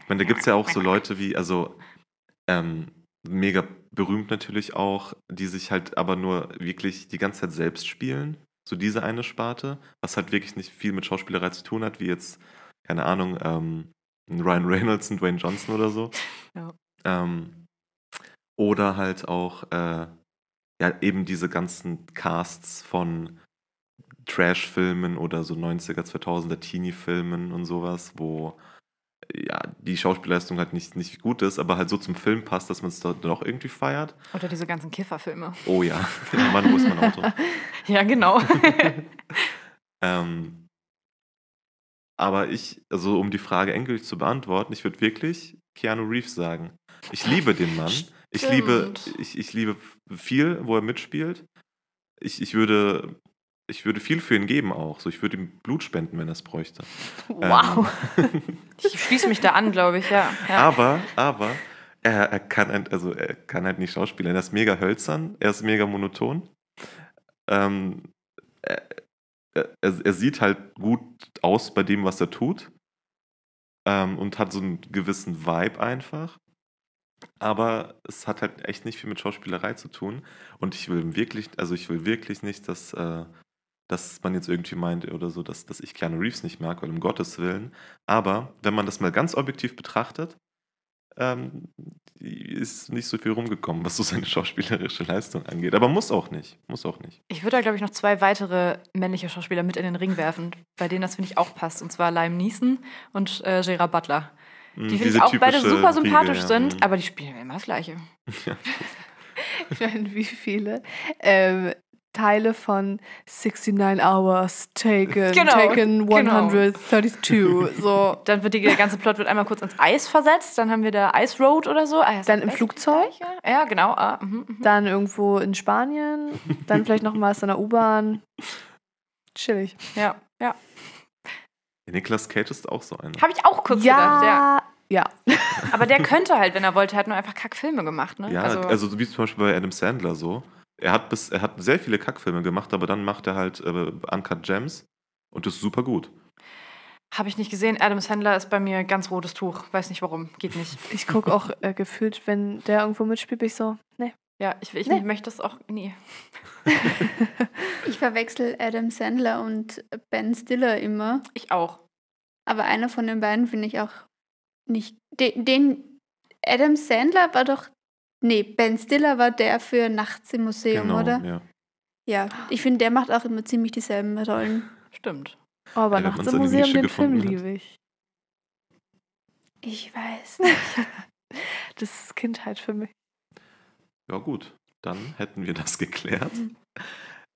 [SPEAKER 2] Ich meine, da gibt es ja auch so Leute wie, also ähm, mega berühmt natürlich auch, die sich halt aber nur wirklich die ganze Zeit selbst spielen. So diese eine Sparte, was halt wirklich nicht viel mit Schauspielerei zu tun hat, wie jetzt, keine Ahnung, ähm, Ryan Reynolds, ein Dwayne Johnson oder so.
[SPEAKER 4] Ja.
[SPEAKER 2] Ähm, oder halt auch äh, ja, eben diese ganzen Casts von Trash-Filmen oder so 90er, 2000er Teenie-Filmen und sowas, wo ja, die Schauspielleistung halt nicht, nicht gut ist, aber halt so zum Film passt, dass man es dort noch irgendwie feiert.
[SPEAKER 4] Oder diese ganzen Kifferfilme.
[SPEAKER 2] Oh ja, Mann, wo ist mein Auto?
[SPEAKER 4] Ja, genau.
[SPEAKER 2] Ähm, aber ich, also um die Frage endgültig zu beantworten, ich würde wirklich Keanu Reeves sagen. Ich liebe den Mann. Ich liebe, ich, ich liebe viel, wo er mitspielt. Ich, ich, würde, ich würde viel für ihn geben auch. So, ich würde ihm Blut spenden, wenn er es bräuchte.
[SPEAKER 1] wow.
[SPEAKER 2] Ähm,
[SPEAKER 4] Ich schließe mich da an, glaube ich, ja. ja.
[SPEAKER 2] aber, aber, er, er, kann halt, also er kann halt nicht schauspielern. Er ist mega hölzern, er ist mega monoton. Ähm, er, er, er sieht halt gut aus bei dem, was er tut. Ähm, und hat so einen gewissen Vibe einfach. Aber es hat halt echt nicht viel mit Schauspielerei zu tun. Und ich will wirklich, also ich will wirklich nicht, dass, äh, dass man jetzt irgendwie meint oder so, dass, dass ich Keanu Reeves nicht mag, weil um Gottes Willen. Aber wenn man das mal ganz objektiv betrachtet, ähm, ist nicht so viel rumgekommen, was so seine schauspielerische Leistung angeht. Aber muss auch nicht. Muss auch nicht.
[SPEAKER 4] Ich würde da, glaube ich, noch zwei weitere männliche Schauspieler mit in den Ring werfen, bei denen das, finde ich, auch passt. Und zwar Liam Neeson und äh, Gerard Butler.
[SPEAKER 2] Mm,
[SPEAKER 4] Die finde ich auch beide super sympathisch
[SPEAKER 2] Riege, ja.
[SPEAKER 4] sind,
[SPEAKER 2] Mm.
[SPEAKER 4] aber die spielen immer das Gleiche.
[SPEAKER 1] Ich meine, wie viele ähm, Teile von 69 Hours taken,
[SPEAKER 4] Genau,
[SPEAKER 1] taken
[SPEAKER 4] genau.
[SPEAKER 1] 132. So.
[SPEAKER 4] Dann wird die, der ganze Plot wird einmal kurz ins Eis versetzt, dann haben wir da Ice Road oder so. Ah,
[SPEAKER 1] Dann im Flugzeug?
[SPEAKER 4] Ja, genau. Ah, mhm, mhm.
[SPEAKER 1] dann irgendwo in Spanien, dann vielleicht noch mal in der U-Bahn. Chillig.
[SPEAKER 4] Ja, ja.
[SPEAKER 2] Nicolas Cage ist auch so einer.
[SPEAKER 4] Habe ich auch kurz gedacht, ja.
[SPEAKER 1] ja.
[SPEAKER 4] Aber der könnte halt, wenn er wollte, er hat nur einfach Kackfilme gemacht, ne?
[SPEAKER 2] Ja, also, so wie zum Beispiel bei Adam Sandler so. Er hat, bis, er hat sehr viele Kackfilme gemacht, aber dann macht er halt äh, Uncut Gems und das ist super gut.
[SPEAKER 4] Habe ich nicht gesehen. Adam Sandler ist bei mir ganz rotes Tuch. Weiß nicht warum. Geht nicht.
[SPEAKER 1] Ich gucke auch äh, gefühlt, wenn der irgendwo mitspielt, bin ich so, ne.
[SPEAKER 4] Ja, ich, ich
[SPEAKER 1] Nee.
[SPEAKER 4] möchte das auch nie.
[SPEAKER 3] Ich verwechsel Adam Sandler und Ben Stiller immer.
[SPEAKER 4] Ich auch.
[SPEAKER 3] Aber einer von den beiden finde ich auch nicht. Den, den Adam Sandler war doch. Nee, Ben Stiller war der für Nachts im Museum,
[SPEAKER 2] genau,
[SPEAKER 3] oder?
[SPEAKER 2] ja.
[SPEAKER 3] Ja. Ich finde, der macht auch immer ziemlich dieselben Rollen.
[SPEAKER 4] Stimmt.
[SPEAKER 1] Oh, aber
[SPEAKER 2] Ja,
[SPEAKER 1] nachts im Museum, den Film liebe ich.
[SPEAKER 3] Ich weiß nicht.
[SPEAKER 1] Das ist Kindheit für mich.
[SPEAKER 2] Ja, gut. Dann hätten wir das geklärt.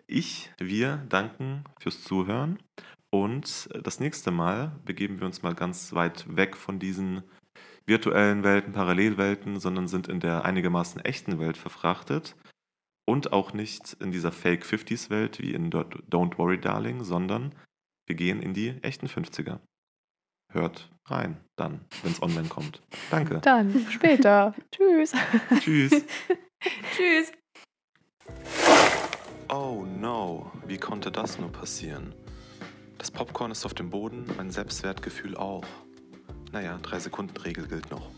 [SPEAKER 2] Ich, wir danken fürs Zuhören. Und das nächste Mal begeben wir uns mal ganz weit weg von diesen virtuellen Welten, Parallelwelten, sondern sind in der einigermaßen echten Welt verfrachtet. Und auch nicht in dieser Fake 50s Welt wie in Don't Worry Darling, sondern wir gehen in die echten 50er. Hört rein dann, wenn es online kommt. Danke.
[SPEAKER 1] Dann später. Tschüss.
[SPEAKER 2] Tschüss.
[SPEAKER 4] Tschüss.
[SPEAKER 2] Oh no, wie konnte das nur passieren? Das Popcorn ist auf dem Boden, mein Selbstwertgefühl auch. Naja, 3-Sekunden-Regel gilt noch.